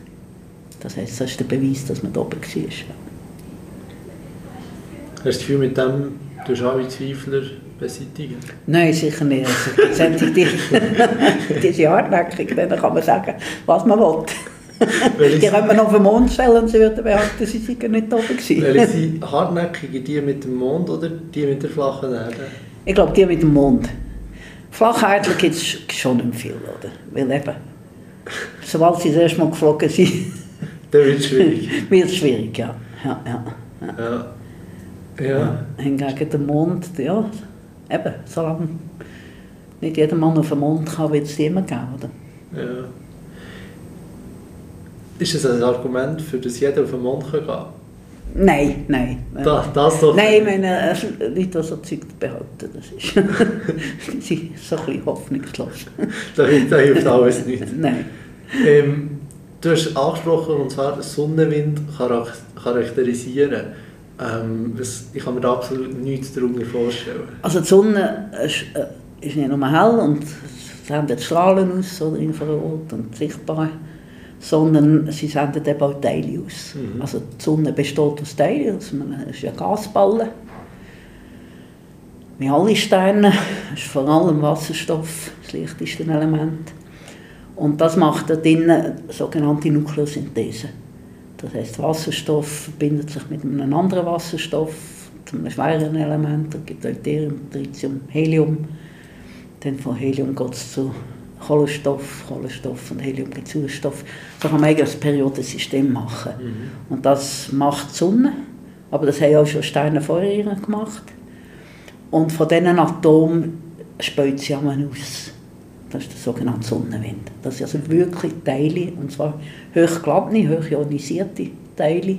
B: Das heisst, das ist der Beweis, dass man da oben war.
A: du das Gefühl, mit dem du alle Zweifler beseitigen?
B: Nein, sicher nicht. Also, die, diese hartnäckig, dann kann man sagen, was man will. die können wir noch auf den Mond stellen und sie würden behaupten, sie seien nicht oben gewesen.
A: Welche sind hartnäckige, die mit dem Mond oder die mit der flachen Erde?
B: Ich glaube, die mit dem Mond. Flachheitler gibt es schon nicht viel, oder? Weil eben, sobald sie das erste Mal geflogen sind,
A: dann wird es schwierig.
B: wird es schwierig, ja. Ja, ja,
A: ja. ja. ja.
B: Hingegen der Mond, ja, eben, solange nicht jeder Mann auf den Mond kann, wird es die immer geben, oder?
A: Ja. Ist das ein Argument, für das jeder auf den Mond kann gehen kann?
B: Nein, nein.
A: Das, das doch
B: nein, ich meine, äh, Leute, die so Zeug behaupten, das ist, so ein bisschen hoffnungslos.
A: da, da hilft alles nicht.
B: Nein.
A: Ähm, du hast angesprochen, und zwar Sonnenwind charakterisieren. Ähm, ich kann mir da absolut nichts darunter vorstellen.
B: Also die Sonne ist, äh, ist nicht nur hell und es sendet Strahlen aus, oder Infrarot und sichtbar sondern sie senden eben auch Teile aus. Mhm. Also die Sonne besteht aus Teilen, also es ist ein Gasballen. Wie alle Sterne ist vor allem Wasserstoff das leichteste Element. Und das macht da drinnen sogenannte Nukleosynthese. Das heißt, Wasserstoff verbindet sich mit einem anderen Wasserstoff, zu einem schwereren Element, da gibt es Deuterium, Tritium, Helium. Dann von Helium geht es zu Kohlenstoff, Kohlenstoff und Helium gibt Sauerstoff. So kann man eigentlich ein Periodensystem machen. Mhm. Und das macht die Sonne, aber das haben auch schon Sterne vorher gemacht. Und von diesen Atomen spült sie einmal aus. Das ist der sogenannte Sonnenwind. Das sind also wirklich Teile, und zwar hochgeladen, hoch ionisierte Teile.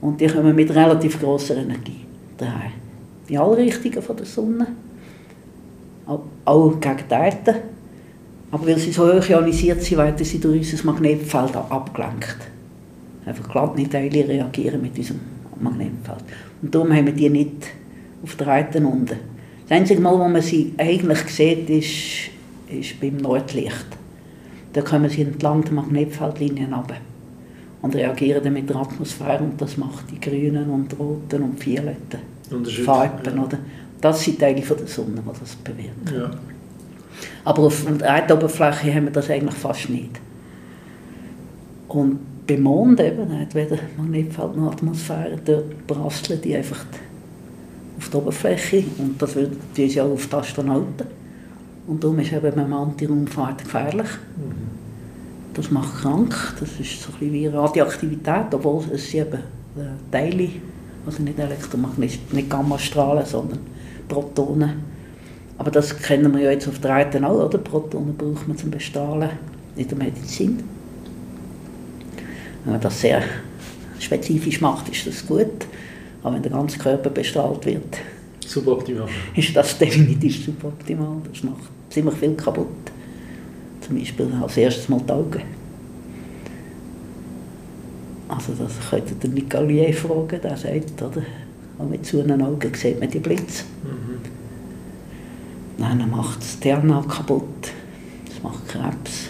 B: Und die kommen mit relativ grosser Energie daher. In alle Richtungen von der Sonne. Auch gegen die Erde. Aber weil sie so hoch ionisiert sind, werden sie durch unser Magnetfeld abgelenkt. Einfach glatte Teile reagieren mit unserem Magnetfeld. Und darum haben wir die nicht auf der Erde unten. Das einzige Mal, wo man sie eigentlich sieht, ist, ist beim Nordlicht. Da kommen sie entlang der Magnetfeldlinien runter und reagieren dann mit der Atmosphäre und das macht die grünen und roten und violetten Farben. Ja. Oder? Das sind Teile von der Sonne, die das bewirken.
A: Ja.
B: Aber auf der Erdoberfläche haben wir das eigentlich fast nicht. Und beim Mond eben, hat weder Magnetfeld noch Atmosphäre, dort prasseln die einfach auf der Oberfläche und das wird die ja auch auf die Astronauten. Und darum ist eben mit Anti-Raumfahrt gefährlich. Mhm. Das macht krank, das ist so ein bisschen wie Radioaktivität, obwohl es eben äh, Teile, also nicht Elektromagnet, nicht Gammastrahlen, sondern Protonen aber das kennen wir ja jetzt auf der Seite auch, oder? Protonen braucht man zum Bestrahlen in der Medizin. Wenn man das sehr spezifisch macht, ist das gut. Aber wenn der ganze Körper bestrahlt wird,
A: suboptimal.
B: ist das definitiv suboptimal. Das macht ziemlich viel kaputt. Zum Beispiel als erstes mal die Augen. Also das könnte der Nicolier fragen, der sagt, oder? mit zu den Augen sieht man die Blitze. Mhm. Nein, er macht das DNA kaputt. Das macht Krebs.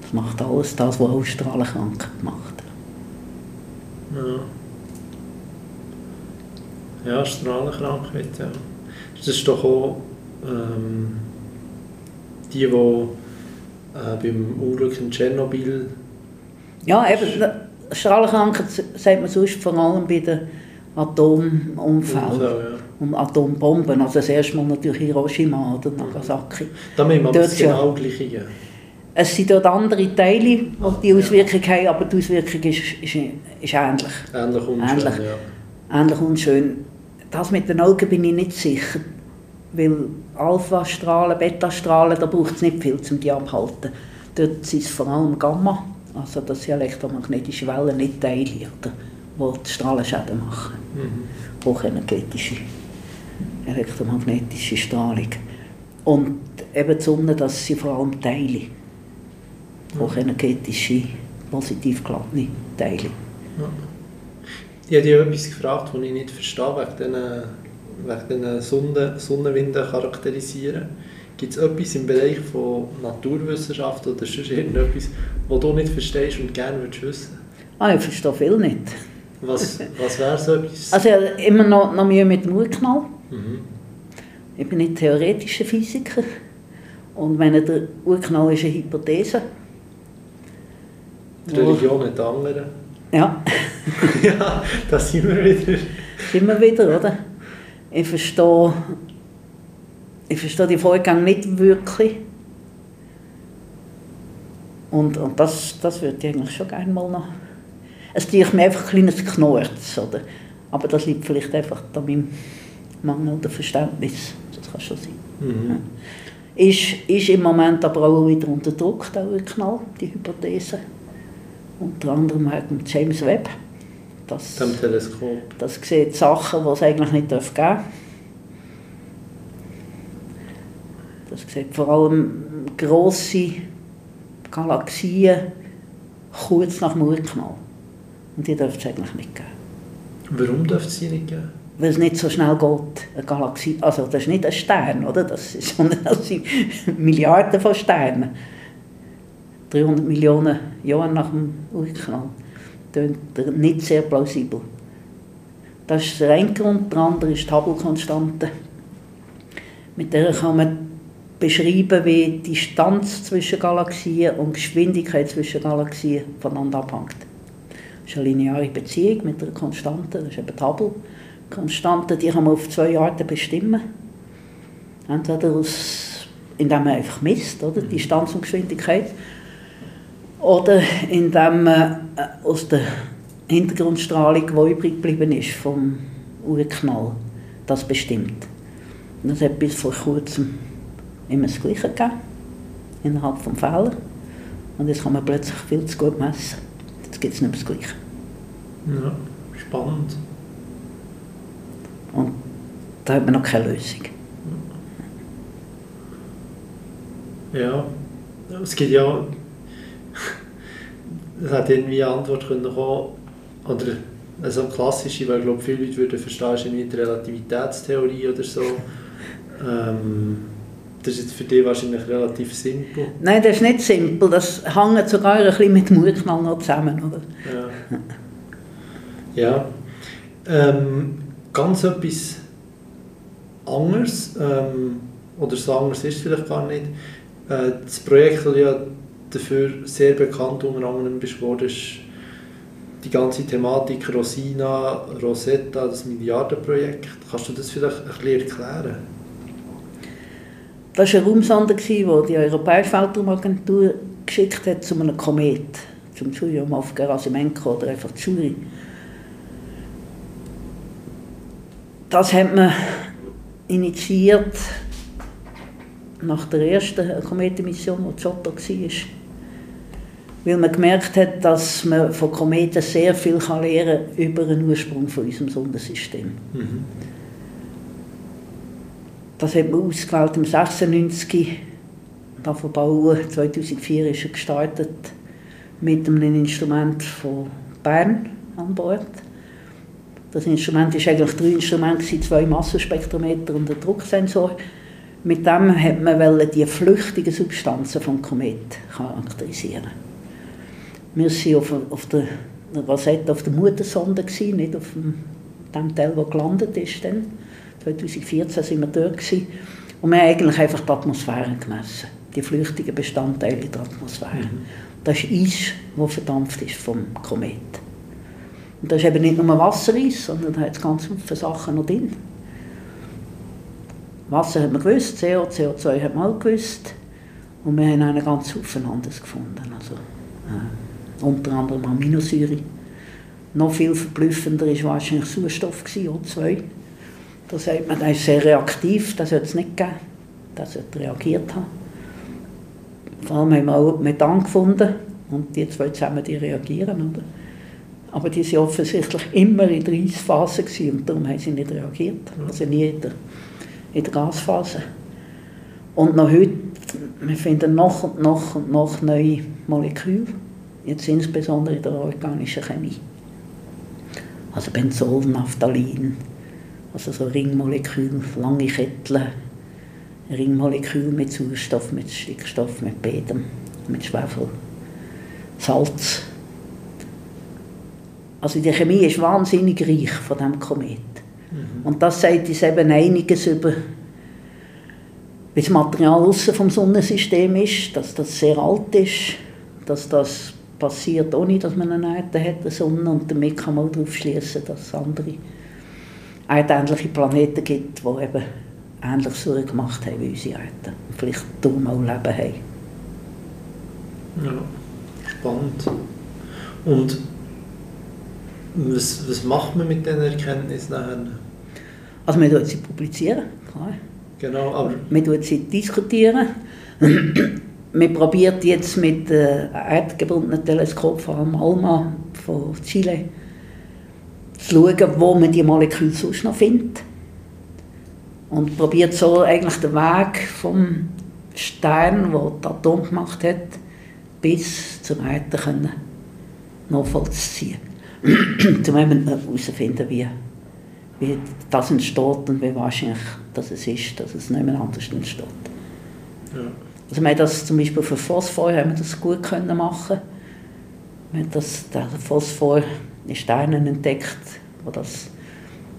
B: Das macht alles das, was auch Strahlenkrankheit macht.
A: Ja. Ja, Strahlenkrankheit, ja. Das ist doch auch ähm, die, die äh, beim Unglück in Tschernobyl...
B: Ja, eben, Strahlenkrankheit sagt man sonst vor allem bei den Atomunfällen. Ja und Atombomben. Also das erste Mal natürlich Hiroshima oder Nagasaki.
A: Da müssen wir das genau gleiche.
B: Es sind dort andere Teile, die die Auswirkung haben, aber die Auswirkung ist, ist, ist ähnlich.
A: Ähnlich unschön, ähnlich,
B: ja. Ähnlich unschön. Das mit den Augen bin ich nicht sicher, weil Alpha-Strahlen, Beta-Strahlen, da braucht es nicht viel, um die abzuhalten. Dort sind es vor allem Gamma, also das sind elektromagnetische Wellen, nicht Teile, oder, die die Strahlenschäden machen. Mhm. Hochenergetische elektromagnetische Strahlung. Und eben die Sonne, das sind vor allem Teile, hochenergetische, positiv geladene Teile. Ja.
A: Ich habe dich etwas gefragt, das ich nicht verstehe, wegen diesen, wegen diesen Sonnen, Sonnenwinden charakterisieren. Gibt es etwas im Bereich von Naturwissenschaft oder sonst irgendetwas, was du nicht verstehst und gerne würdest wissen?
B: Ah, ich verstehe viel nicht.
A: Was, was wäre so etwas?
B: Also immer noch, noch Mühe mit dem Urknall. Mhm. Ich bin nicht theoretischer Physiker. Und wenn der Urknall ist eine Hypothese.
A: Die Religion hat andere.
B: Ja.
A: ja, das sind wir wieder.
B: Sind wir wieder, oder? Ich verstehe, ich verstehe die Vorgänge nicht wirklich. Und, und das, das würde ich eigentlich schon gerne mal noch... Es tut mir einfach ein kleines Knurz, oder? Aber das liegt vielleicht einfach an meinem mangelnden Verständnis. Das kann schon sein. Mhm. Ist, ist im Moment aber auch wieder unter Druck, der Urknall, die Hypothese. Unter anderem wegen James Webb.
A: Das, Dem Teleskop.
B: Das sieht Sachen, die es eigentlich nicht geben darf. Das sieht vor allem grosse Galaxien kurz nach dem Urknall. Und die dürfte es eigentlich nicht geben.
A: Warum dürfte es sie nicht geben?
B: Weil es nicht so schnell geht, eine Galaxie, also das ist nicht ein Stern, oder? Das, ist, sondern das sind Milliarden von Sternen. 300 Millionen Jahre nach dem Urknall. Das ist nicht sehr plausibel. Das ist der eine Grund. Der andere ist die Hubble-Konstante. Mit der kann man beschreiben, wie die Distanz zwischen Galaxien und Geschwindigkeit zwischen Galaxien voneinander abhängt. Das ist eine lineare Beziehung mit einer Konstante, das ist eben die Hubble-Konstante, die kann man auf zwei Arten bestimmen. Entweder aus, indem man einfach misst, oder, die Distanz und Geschwindigkeit, oder indem man äh, aus der Hintergrundstrahlung, die übrig geblieben ist vom Urknall, das bestimmt. Und das hat bis vor kurzem immer das Gleiche gegeben, innerhalb des Fehler. Und jetzt kann man plötzlich viel zu gut messen. Jetzt gibt es nicht mehr das Gleiche.
A: Ja, spannend.
B: Und da hat man noch keine Lösung.
A: Ja, es gibt ja... Es hat irgendwie eine Antwort können kommen, oder also klassische, weil ich glaube, viele Leute würden verstehen, ist irgendwie die Relativitätstheorie oder so. Ähm, das ist für dich wahrscheinlich relativ simpel.
B: Nein, das ist nicht simpel. Das hängt sogar ein bisschen mit dem Urknall noch zusammen. Oder?
A: Ja. ja. Ähm, ganz etwas anderes, ähm, oder so anders ist es vielleicht gar nicht. Äh, das Projekt, das ja dafür sehr bekannt unter anderem bist ist die ganze Thematik Rosina, Rosetta, das Milliardenprojekt. Kannst du das vielleicht ein bisschen erklären?
B: Das war eine Raumsonde, die die Europäische Weltraumagentur geschickt hat zu einem Komet, zum Churyumov auf Gerasimenko oder einfach Churi. Das hat man initiiert nach der ersten Kometenmission, die Giotto war. Weil man gemerkt hat, dass man von Kometen sehr viel lernen kann über den Ursprung von unserem Sonnensystem. Mhm. Das hat man ausgewählt im 96. Davon bauen. 2004 ist er gestartet mit einem Instrument von Bern an Bord. Das Instrument war eigentlich drei Instrumente, zwei Massenspektrometer und ein Drucksensor. Mit dem hat man die flüchtigen Substanzen vom Komet charakterisieren. Wir waren auf, auf der Rosette auf der Muttersonde, nicht auf dem, dem Teil, der gelandet ist. Dann. 2014 sind wir dort gewesen, und wir haben eigentlich einfach die Atmosphäre gemessen, die flüchtigen Bestandteile der Atmosphäre. Mhm. Das ist Eis, das verdampft ist vom Komet. Und das ist eben nicht nur Wassereis, sondern da hat ganz viele Sachen noch drin. Wasser hat man gewusst, CO, CO2 hat man auch gewusst. Und wir haben einen ganz Haufen anderes gefunden. Also, äh, unter anderem Aminosäure. Noch viel verblüffender war wahrscheinlich Sauerstoff, O2. Da sagt man, der ist sehr reaktiv, das sollte es nicht geben. Das sollte reagiert haben. Vor allem haben wir auch Methan gefunden und die zwei zusammen die reagieren. Oder? Aber die waren offensichtlich immer in der Eisphase und darum haben sie nicht reagiert. Also nie in der, in der Gasphase. Und noch heute, wir finden noch und noch und noch neue Moleküle, jetzt insbesondere in der organischen Chemie. Also Benzol, Naphthalin, also so Ringmoleküle, lange Ketteln, Ringmoleküle mit Sauerstoff, mit Stickstoff, mit beidem, mit Schwefel, Salz. Also die Chemie ist wahnsinnig reich von diesem Komet. Mhm. Und das sagt uns eben einiges über wie das Material außen vom Sonnensystem ist, dass das sehr alt ist, dass das passiert, ohne dass man eine Erde hat, eine Sonne, und damit kann man darauf schließen, dass es andere erdähnliche Planeten gibt, die eben ähnlich so gemacht haben wie unsere Erde und vielleicht darum auch Leben haben.
A: Ja, spannend. Und was, was macht man mit diesen Erkenntnissen nachher?
B: Also man sie publizieren, klar.
A: Genau, aber...
B: Man sie diskutieren. man probiert jetzt mit äh, erdgebundenen Teleskop, vor allem ALMA von Chile, zu schauen, wo man die Moleküle sonst noch findet. Und probiert so eigentlich den Weg vom Stern, der das Atom gemacht hat, bis zur Erde können nachvollziehen. um herauszufinden, wie, wie das entsteht und wie wahrscheinlich dass es ist, dass es nicht mehr anders entsteht. Ja. Also wir haben das zum Beispiel für Phosphor haben wir das gut können machen. Wir das, den Phosphor in Steinen entdeckt, wo das,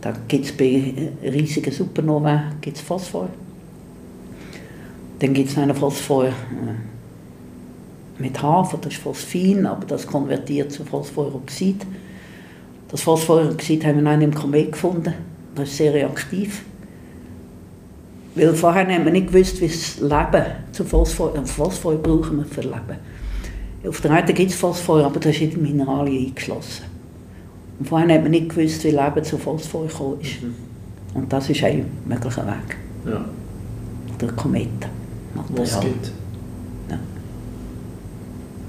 B: da gibt es bei riesigen Supernovae gibt's Phosphor. Dann gibt es einen Phosphor äh, mit Hafer, das ist Phosphin, aber das konvertiert zu Phosphoroxid. Das Phosphoroxid haben wir noch im Komet gefunden, das ist sehr reaktiv. Weil vorher haben wir nicht gewusst, wie das Leben zu Phosphor, Phosphor brauchen wir für Leben. Auf der Erde gibt es Phosphor, aber das ist in Mineralien eingeschlossen. Und vorher haben wir nicht gewusst, wie Leben zu Phosphor gekommen ist. Mhm. Und das ist ein möglicher Weg. Ja. Der Kometen.
A: Was gibt. Ja.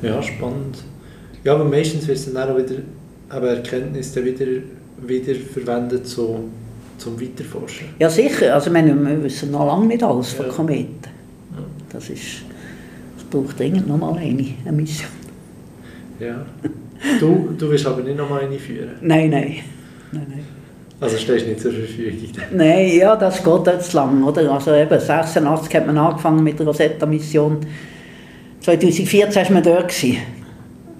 A: ja, spannend. Ja, aber meistens wird es dann auch wieder, aber Erkenntnisse wieder, wieder verwendet, so zum Weiterforschen?
B: Ja, sicher. Also, wir wissen noch lange nicht alles von ja. Kometen. Ja. Das, ist, das braucht dringend noch mal eine, eine Mission.
A: Ja. Du, du willst aber nicht noch mal eine führen?
B: Nein, nein. nein, nein.
A: Also stehst du nicht zur Verfügung?
B: Nein, ja, das geht jetzt lang. Oder? Also eben, 86 hat man angefangen mit der Rosetta-Mission. 2014 war man dort. Gewesen.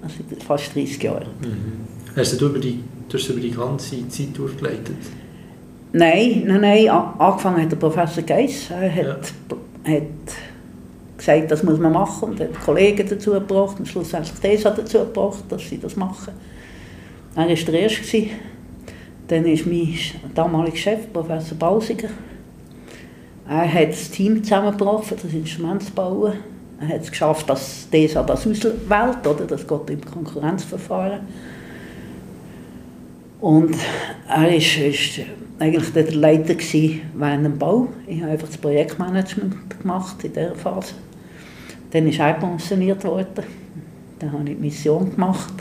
B: Also fast 30 Jahre.
A: Mhm. Hast du, über die, du hast über die ganze Zeit durchgeleitet?
B: Nein, nein, nein. Angefangen hat der Professor Geiss. Er hat, ja. hat gesagt, das muss man machen und hat Kollegen dazu gebracht und schlussendlich DESA dazu gebracht, dass sie das machen. Er war der Erste. Dann ist mein damaliger Chef, Professor Bausiger. Er hat das Team zusammengebracht, für das Instrument zu bauen. Er hat es geschafft, dass DESA das auswählt, oder? das geht im Konkurrenzverfahren. Und er ist, ist eigentlich der Leiter während dem Bau. Ich habe einfach das Projektmanagement gemacht in dieser Phase. Dann ist er pensioniert worden. Dann habe ich die Mission gemacht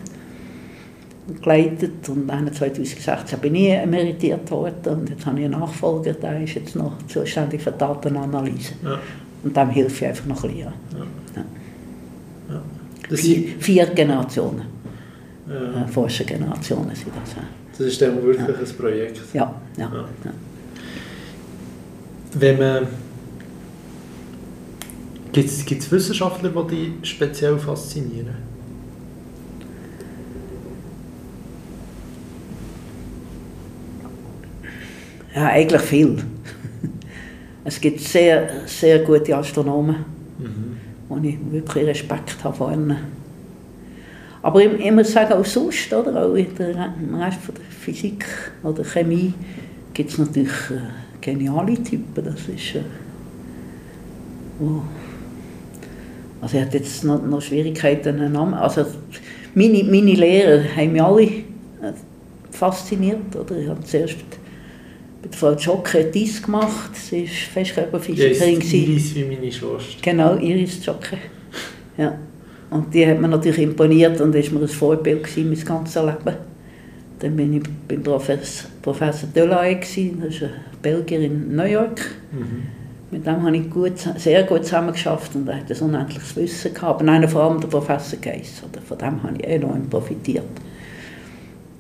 B: und geleitet und dann 2016 bin ich emeritiert worden und jetzt habe ich einen Nachfolger, der ist jetzt noch zuständig für Datenanalyse. Ja. Und dem hilfe ich einfach noch ein bisschen. Ja. Ja. Vier, vier, Generationen, äh, Forschergenerationen sind das.
A: Das ist dann wirklich ja. ein Projekt.
B: Ja, ja. ja. ja.
A: Wenn man Gibt es Wissenschaftler, die dich speziell faszinieren?
B: Ja, eigentlich viel. Es gibt sehr, sehr gute Astronomen, mhm. wo ich wirklich Respekt habe vor ihnen. Aber ich, ich muss sagen, auch sonst, oder, auch in der, im Rest von der Physik oder Chemie, gibt es natürlich äh, geniale Typen. Das ist, äh, oh. Also ich hatte jetzt noch, noch Schwierigkeiten, einen Namen. Also meine, meine Lehrer haben mich alle äh, fasziniert. Oder? Ich habe zuerst mit Frau Jocke dies gemacht. Sie war Festkörperphysikerin.
A: Ja, Iris wie meine Schwester.
B: Genau, Iris Jocke. Ja. Und die hat mir natürlich imponiert und ist mir ein Vorbild gewesen, mein ganzes Leben. Dann bin ich beim Professor, Professor Delahaye, das ist ein Belgier in New York. Mhm. Mit dem habe ich gut, sehr gut zusammengearbeitet und er hat ein unendliches Wissen gehabt. Aber nein, vor allem der Professor Geiss, oder? von dem habe ich enorm profitiert.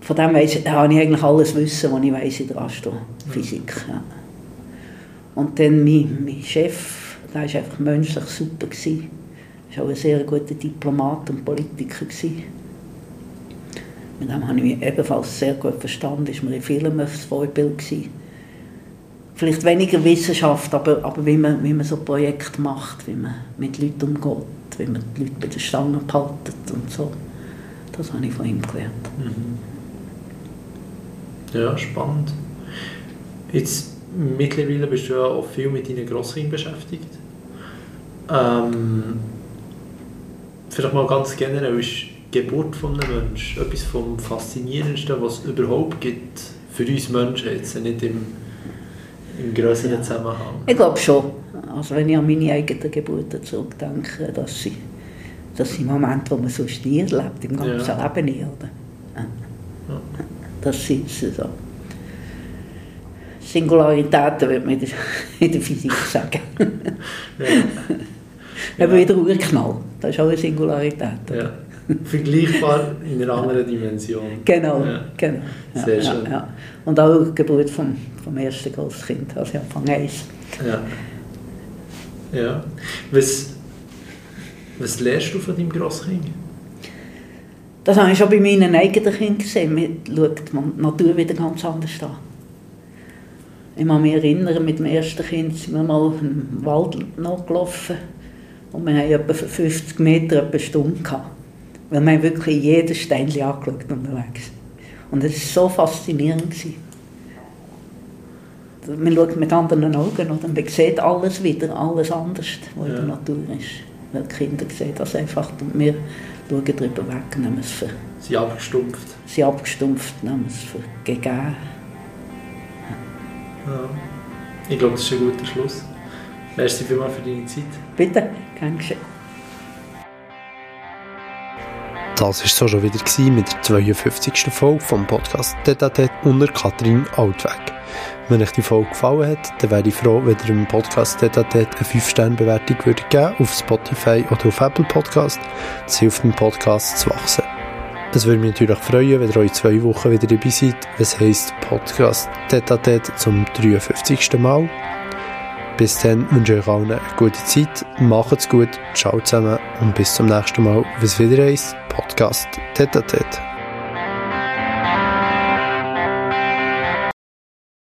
B: Von dem weiss, habe ich eigentlich alles Wissen, was ich weiss in der Astrophysik. Mhm. Ja. Und dann mein, mein Chef, der war einfach menschlich super. Gewesen. Er war auch ein sehr guter Diplomat und Politiker. Mit dem habe ich mich ebenfalls sehr gut verstanden. Ist mir in vielem ein Vorbild. Vielleicht weniger Wissenschaft, aber, aber wie, man, wie man so Projekte macht, wie man mit Leuten umgeht, wie man die Leute bei der Stange behaltet und so. Das habe ich von ihm gelernt.
A: Mhm. Ja, spannend. Jetzt mittlerweile bist du ja auch viel mit deinen Grosskindern beschäftigt. Ähm, vielleicht mal ganz generell, ist die Geburt von einem Menschen etwas vom Faszinierendsten, was es überhaupt gibt für uns Menschen, jetzt nicht im, im größeren ja. Zusammenhang?
B: Ich glaube schon. Also wenn ich an meine eigenen Geburten zurückdenke, dass sie, das sind Momente, die man sonst nie erlebt, im ganzen ja. Leben nie. Oder? Ja. Das sind so. Singularitäten, würde man in der Physik sagen. ja. Eben wieder Urknall, das ist auch eine Singularität.
A: Ja. Vergleichbar in einer anderen Dimension.
B: Genau, ja. genau.
A: Ja, Sehr schön.
B: Ja, Und auch die Geburt vom, vom ersten Großkind, also Anfang 1.
A: Ja. ja. Was, was lernst du von deinem Grosskind?
B: Das habe ich schon bei meinen eigenen Kindern gesehen. Man schaut die Natur wieder ganz anders an. Ich kann mich erinnern, mit dem ersten Kind sind wir mal im Wald nachgelaufen und wir hatten etwa 50 Meter eine Stunde. Gehabt, weil wir wirklich jedes Steinchen angeschaut unterwegs. Und es war so faszinierend. Gewesen. Man schaut mit anderen Augen und man sieht alles wieder, alles anders, was ja. in der Natur ist. Weil die Kinder sehen das einfach und wir schauen darüber weg, nehmen es für...
A: Sie abgestumpft?
B: Sie abgestumpft, nehmen es für gegeben.
A: Ja. Ich glaube, das ist ein guter Schluss. Merci vielmals für deine Zeit.
B: Bitte, gern geschehen.
A: Das war so schon wieder mit der 52. Folge vom Podcast Tetatet unter Katrin Altweg. Wenn euch die Folge gefallen hat, dann wäre ich froh, wenn ihr dem Podcast Tetatet eine 5-Sterne-Bewertung würdet geben auf Spotify oder auf Apple Podcast. Das hilft dem Podcast zu wachsen. Es würde mich natürlich freuen, wenn ihr euch zwei Wochen wieder dabei seid. Was heisst Podcast Tetatet zum 53. Mal. Bis dann wünsche ich euch allen eine gute Zeit, macht's gut, ciao zusammen. Und bis zum nächsten Mal, wenn es wieder heisst Podcast Tetatet.